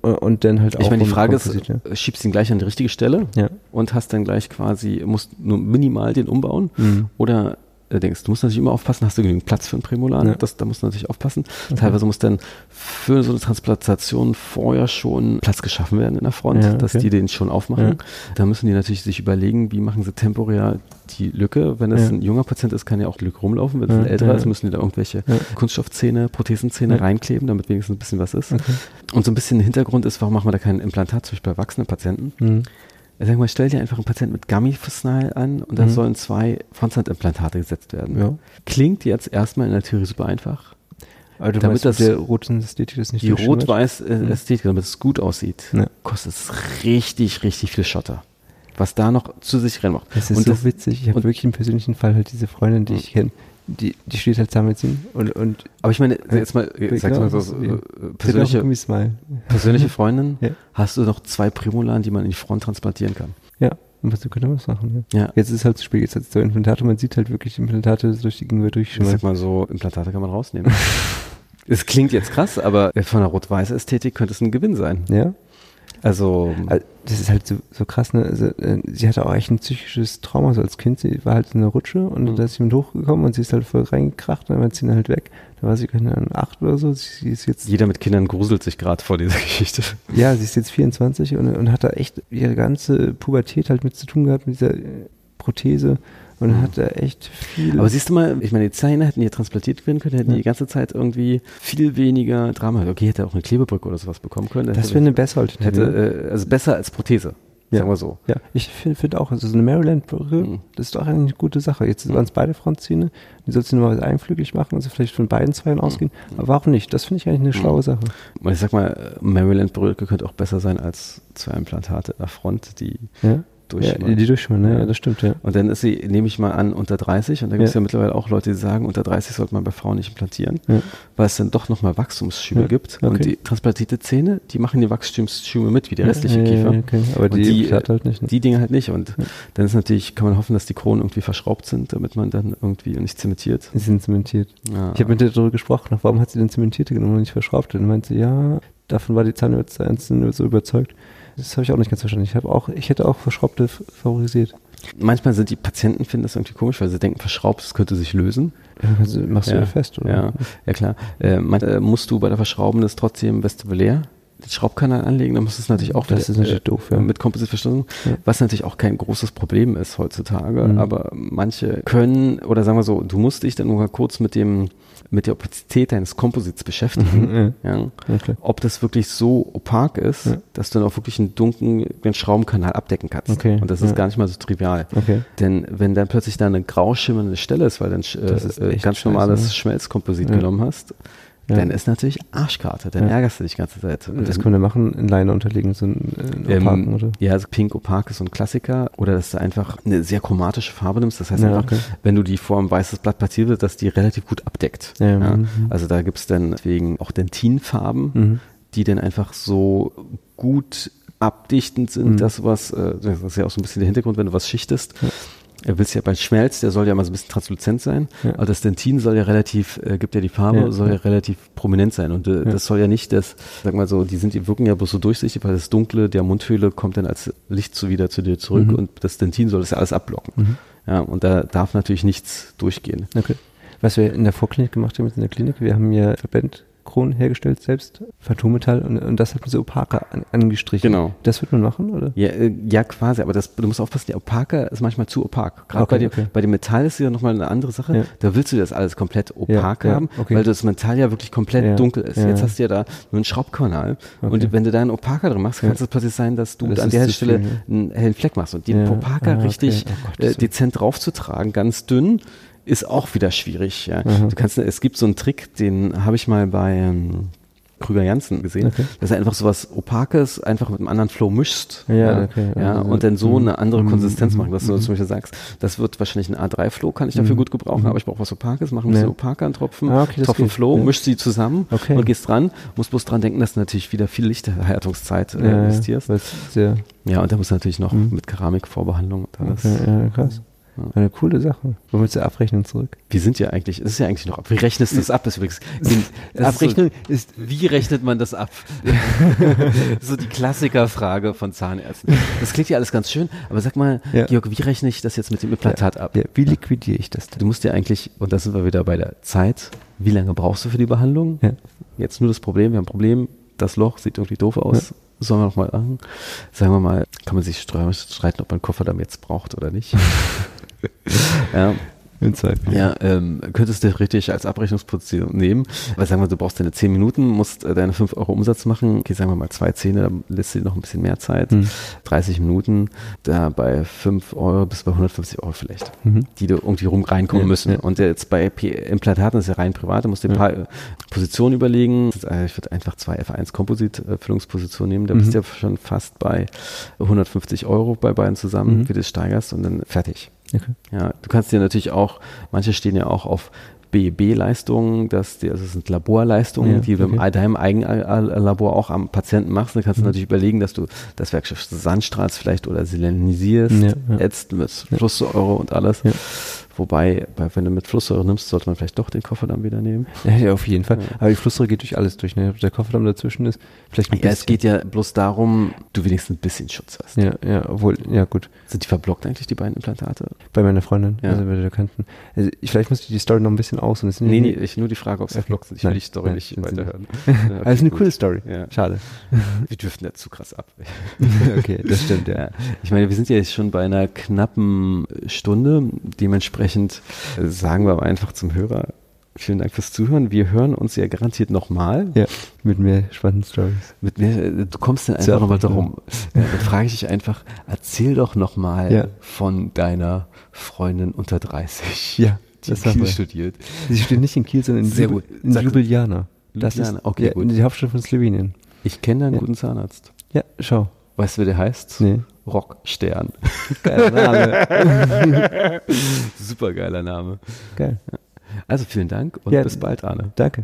Und dann halt auch. Ich meine, die Frage ist, ja. schiebst du ihn gleich an die richtige Stelle ja. und hast dann gleich quasi, musst nur minimal den umbauen mhm. oder denkst. Du musst natürlich immer aufpassen, hast du genügend Platz für einen Prämolar? Ja. Das, da musst du natürlich aufpassen. Okay. Teilweise muss dann für so eine Transplantation vorher schon Platz geschaffen werden in der Front, ja, okay. dass die den schon aufmachen. Ja. Da müssen die natürlich sich überlegen, wie machen sie temporär die Lücke. Wenn es ein junger Patient ist, kann ja auch die Lücke rumlaufen. Wenn es ein älterer ist, müssen die da irgendwelche Kunststoffzähne, Prothesenzähne reinkleben, damit wenigstens ein bisschen was ist. Okay. Und so ein bisschen Hintergrund ist, warum machen wir da kein Implantat, zum Beispiel bei erwachsenen Patienten? Mhm. Sag mal, stell dir einfach einen Patienten mit Gummy-Snarl an und da mhm. sollen zwei Fronthandimplantate gesetzt werden. Ja. Klingt jetzt erstmal in der Theorie super einfach. Aber du damit meinst, das der roten Ästhetik das nicht Die rot-weiß äh, Ästhetik, damit es gut aussieht, ja. kostet es richtig, richtig viel Schotter. Was da noch zu sich reinmacht. Das ist und so das, witzig. Ich habe wirklich im persönlichen Fall halt diese Freundin, die ich kenne, die, die steht halt Zahnmedizin und, und aber ich meine, jetzt mal, äh, sag mal so, so äh, persönliche, persönliche Freundin, ja. hast du noch zwei Primolaren, die man in die Front transplantieren kann? Ja, und was könnte man das machen? Ja. ja. Jetzt ist es halt zu spät, jetzt hat es zwei Implantate, man sieht halt wirklich Implantate durch die Gegenwehr durchschimmern. Sag mal so, Implantate kann man rausnehmen. Es klingt jetzt krass, aber von der rot-weiß Ästhetik könnte es ein Gewinn sein. Ja. Also, also, das ist halt so, so krass, ne? Also, äh, sie hatte auch echt ein psychisches Trauma so als Kind. Sie war halt in der Rutsche und mhm. da ist sie mit hochgekommen und sie ist halt voll reingekracht und dann war sie halt weg. Da war sie, Ahnung, acht oder so. Sie ist jetzt. Jeder mit Kindern gruselt sich gerade vor dieser Geschichte. Ja, sie ist jetzt 24 und, und hat da echt ihre ganze Pubertät halt mit zu tun gehabt mit dieser äh, Prothese und mhm. hat da echt viel. Aber siehst du mal, ich meine, die Zähne hätten hier transplantiert werden können, hätten ja. die ganze Zeit irgendwie viel weniger Drama. Okay, hätte auch eine Klebebrücke oder sowas bekommen können. Das wäre eine bessere Alternative. Hätte, äh, also besser als Prothese. Ja. Sagen wir so. Ja, ich finde find auch, also so eine Maryland-Brücke, mhm. das ist doch eigentlich eine gute Sache. Jetzt waren es beide Frontzähne, die sollst du nur mal einflügig machen, also vielleicht von beiden Zweien mhm. ausgehen. Aber warum nicht? Das finde ich eigentlich eine mhm. schlaue Sache. Ich sag mal, Maryland-Brücke könnte auch besser sein als zwei Implantate in der Front, die ja? Durchschimmern. Ja, die durchschimmern, ne? ja, das stimmt, ja. Und dann ist sie, nehme ich mal an, unter 30 und da gibt es ja. ja. mittlerweile auch Leute, die sagen, unter 30 sollte man bei Frauen nicht implantieren, ja. weil es dann doch nochmal Wachstumsschübe gibt. Okay. Und die transplantierte Zähne, die machen die Wachstumsschübe mit, wie der restliche Kiefer. Okay. Aber die, die, halt nicht, ne? die Dinge halt nicht. Und dann ist natürlich, kann man hoffen, dass die Kronen irgendwie verschraubt sind, damit man dann irgendwie nicht zementiert. Die sind zementiert. Ich habe mit der darüber gesprochen, warum hat sie denn zementierte genommen und nicht verschraubt? Und dann meinte sie, ja, davon war die Zahnärztin so überzeugt. Das habe ich auch nicht ganz verstanden. Ich auch, ich hätte auch Verschraubte favorisiert. Manchmal sind die Patienten finden das irgendwie komisch, weil sie denken, verschraubt, das könnte sich lösen. Also machst du ja, fest, oder? Ja, ja klar. Äh, man, äh, musst du bei der Verschrauben das trotzdem vestibulär den Schraubkanal anlegen, dann muss es natürlich auch das ist natürlich äh, doof, ja. mit Kompositverschlüsselung, ja. was natürlich auch kein großes Problem ist heutzutage, mhm. aber manche können oder sagen wir so, du musst dich dann nur mal kurz mit dem mit der Opazität deines Komposits beschäftigen. Mhm, ja. Okay. Ob das wirklich so opak ist, ja. dass du dann auch wirklich einen dunklen Schraubenkanal abdecken kannst. Okay. Und das ist ja. gar nicht mal so trivial. Okay. Denn wenn dann plötzlich da eine grau schimmernde Stelle ist, weil dann äh, ganz normales ne? Schmelzkomposit genommen hast, ja. dann ist natürlich Arschkarte, dann ja. ärgerst du dich die ganze Zeit. Und das können wir machen, in Leine unterlegen, so ein äh, Opaken, ähm, oder? Ja, also Pink Opak ist so ein Klassiker. Oder dass du einfach eine sehr chromatische Farbe nimmst. Das heißt ja, einfach, okay. wenn du die vor ein weißes Blatt platziert wird, dass die relativ gut abdeckt. Ja, mhm. Also da gibt es dann deswegen auch Dentinfarben, mhm. die dann einfach so gut abdichtend sind, mhm. dass was, äh, das ist ja auch so ein bisschen der Hintergrund, wenn du was schichtest, er will es ja bei Schmelz, der soll ja mal so ein bisschen transluzent sein, ja. aber das Dentin soll ja relativ, äh, gibt ja die Farbe, ja, soll ja, relativ prominent sein und äh, das soll ja nicht das, sag mal so, die sind, die wirken ja bloß so durchsichtig, weil das Dunkle der Mundhöhle kommt dann als Licht so wieder zu dir zurück mhm. und das Dentin soll das ja alles abblocken. Mhm. Ja, und da darf natürlich nichts durchgehen. Okay. Was wir in der Vorklinik gemacht haben, in der Klinik, wir haben ja Verband Kronen hergestellt selbst, Phantommetall und, und das hat man so opaker an, angestrichen. Genau. Das wird man machen, oder? Ja, äh, ja quasi, aber das, du musst aufpassen, der opaker ist manchmal zu opak. Gerade okay, bei, dem, okay. bei dem Metall ist ja nochmal eine andere Sache. Ja. Da willst du das alles komplett opak ja, haben, okay. weil das Metall ja wirklich komplett dunkel ist. Jetzt hast du ja da nur einen Schraubkanal und wenn du da einen Opaker drin machst, kann es plötzlich sein, dass du das an der Stelle viel, einen hellen Fleck machst und den Opaker ah, richtig oh äh, dezent draufzutragen, ganz dünn, ist auch wieder schwierig. Ja. Du kannst, es gibt so einen Trick, den habe ich mal bei ähm, Krüger Janssen gesehen, okay. dass er einfach so was Opakes einfach mit einem anderen Flow mischst. Ja, ja, okay, ja und dann so eine andere mhm. Konsistenz machen, dass du mhm. zum Beispiel sagst, das wird wahrscheinlich ein A3-Flow, kann ich dafür mhm. gut gebrauchen, mhm. aber ich brauche was Opakes, mach ein bisschen ja. opaker einen Tropfen, ah, okay, Tropfen Flow, ja. misch sie zusammen okay. und gehst dran, musst bloß dran denken, dass du natürlich wieder viel Lichterhärtungszeit äh, investierst. Ja, und da muss natürlich noch mhm. mit Keramikvorbehandlung und alles. Ja, krass. Eine coole Sache. Womit zur Abrechnung zurück? Wir sind ja eigentlich, es ist ja eigentlich noch ab. Wie rechnest du das ab? Das übrigens, das Abrechnung ist, wie rechnet man das ab? so die Klassikerfrage von Zahnärzten. Das klingt ja alles ganz schön, aber sag mal, ja. Georg, wie rechne ich das jetzt mit dem Implantat ab? Ja, wie liquidiere ich das denn? Du musst ja eigentlich, und da sind wir wieder bei der Zeit, wie lange brauchst du für die Behandlung? Jetzt nur das Problem, wir haben ein Problem, das Loch sieht irgendwie doof aus sollen wir noch mal sagen? Sagen wir mal, kann man sich streiten, ob man Kofferdamm jetzt braucht oder nicht. ja. In Zweifel. Ja, ähm, könntest du richtig als Abrechnungsposition nehmen. Weil sagen wir, du brauchst deine 10 Minuten, musst äh, deine 5 Euro Umsatz machen. Okay, sagen wir mal zwei Zähne, dann lässt du dir noch ein bisschen mehr Zeit. Mhm. 30 Minuten, da bei 5 Euro bis bei 150 Euro vielleicht, mhm. die du irgendwie rum reinkommen ja, müssen. Ja. Und jetzt bei P Implantaten ist ja rein privat, du musst dir ein paar ja. Positionen überlegen. ich würde einfach zwei F1 Komposit-Füllungspositionen nehmen, da mhm. bist du ja schon fast bei 150 Euro bei beiden zusammen, mhm. wie du es steigerst und dann fertig. Okay. Ja, du kannst dir natürlich auch, manche stehen ja auch auf BEB-Leistungen, das, die, also das sind Laborleistungen, ja, die du okay. in deinem eigenen Labor auch am Patienten machst. Dann kannst mhm. du natürlich überlegen, dass du das Werkstoff sandstrahlst vielleicht oder selenisierst, ja, ja. ätzt mit Flusssäure und alles. Ja. Wobei, wenn du mit Flusssäure nimmst, sollte man vielleicht doch den Kofferdamm wieder nehmen. Ja, auf jeden Fall. Aber die Flusssäure geht durch alles durch. Ne? Ob der Kofferdamm dazwischen ist, vielleicht ein Ja, es geht ja bloß darum, du wenigstens ein bisschen Schutz hast. Ja, ja, obwohl, ja gut. Sind die verblockt eigentlich, die beiden Implantate? Bei meiner Freundin, ja. also bei der Bekannten. Also vielleicht muss ich die Story noch ein bisschen aus. Und nee, nee, ich, nur die Frage, ob sie okay. verblockt sind. Ich will die Story nein, nicht weiterhören. okay, also eine gut. coole Story. Ja. Schade. Wir dürften ja zu krass ab. okay, das stimmt, ja. Ich meine, wir sind ja jetzt schon bei einer knappen Stunde. Dementsprechend sagen wir einfach zum Hörer, vielen Dank fürs Zuhören. Wir hören uns ja garantiert nochmal. Ja, mit mehr spannenden Stories. Mit mehr, du kommst dann einfach nochmal darum. Ja, dann frage ich dich einfach, erzähl doch nochmal ja. von deiner Freundin unter 30. Ja, die in Kiel studiert. Sie studiert nicht in Kiel, sondern in, Sehr gut. in Ljubljana. Das ist okay, ja, die Hauptstadt von Slowenien. Ich kenne einen guten Zahnarzt. Ja, schau. Weißt du, wie der heißt? Nee. Rockstern. Geiler Name. Super geiler Name. Geil. Also vielen Dank und ja, bis bald, Arne. Danke.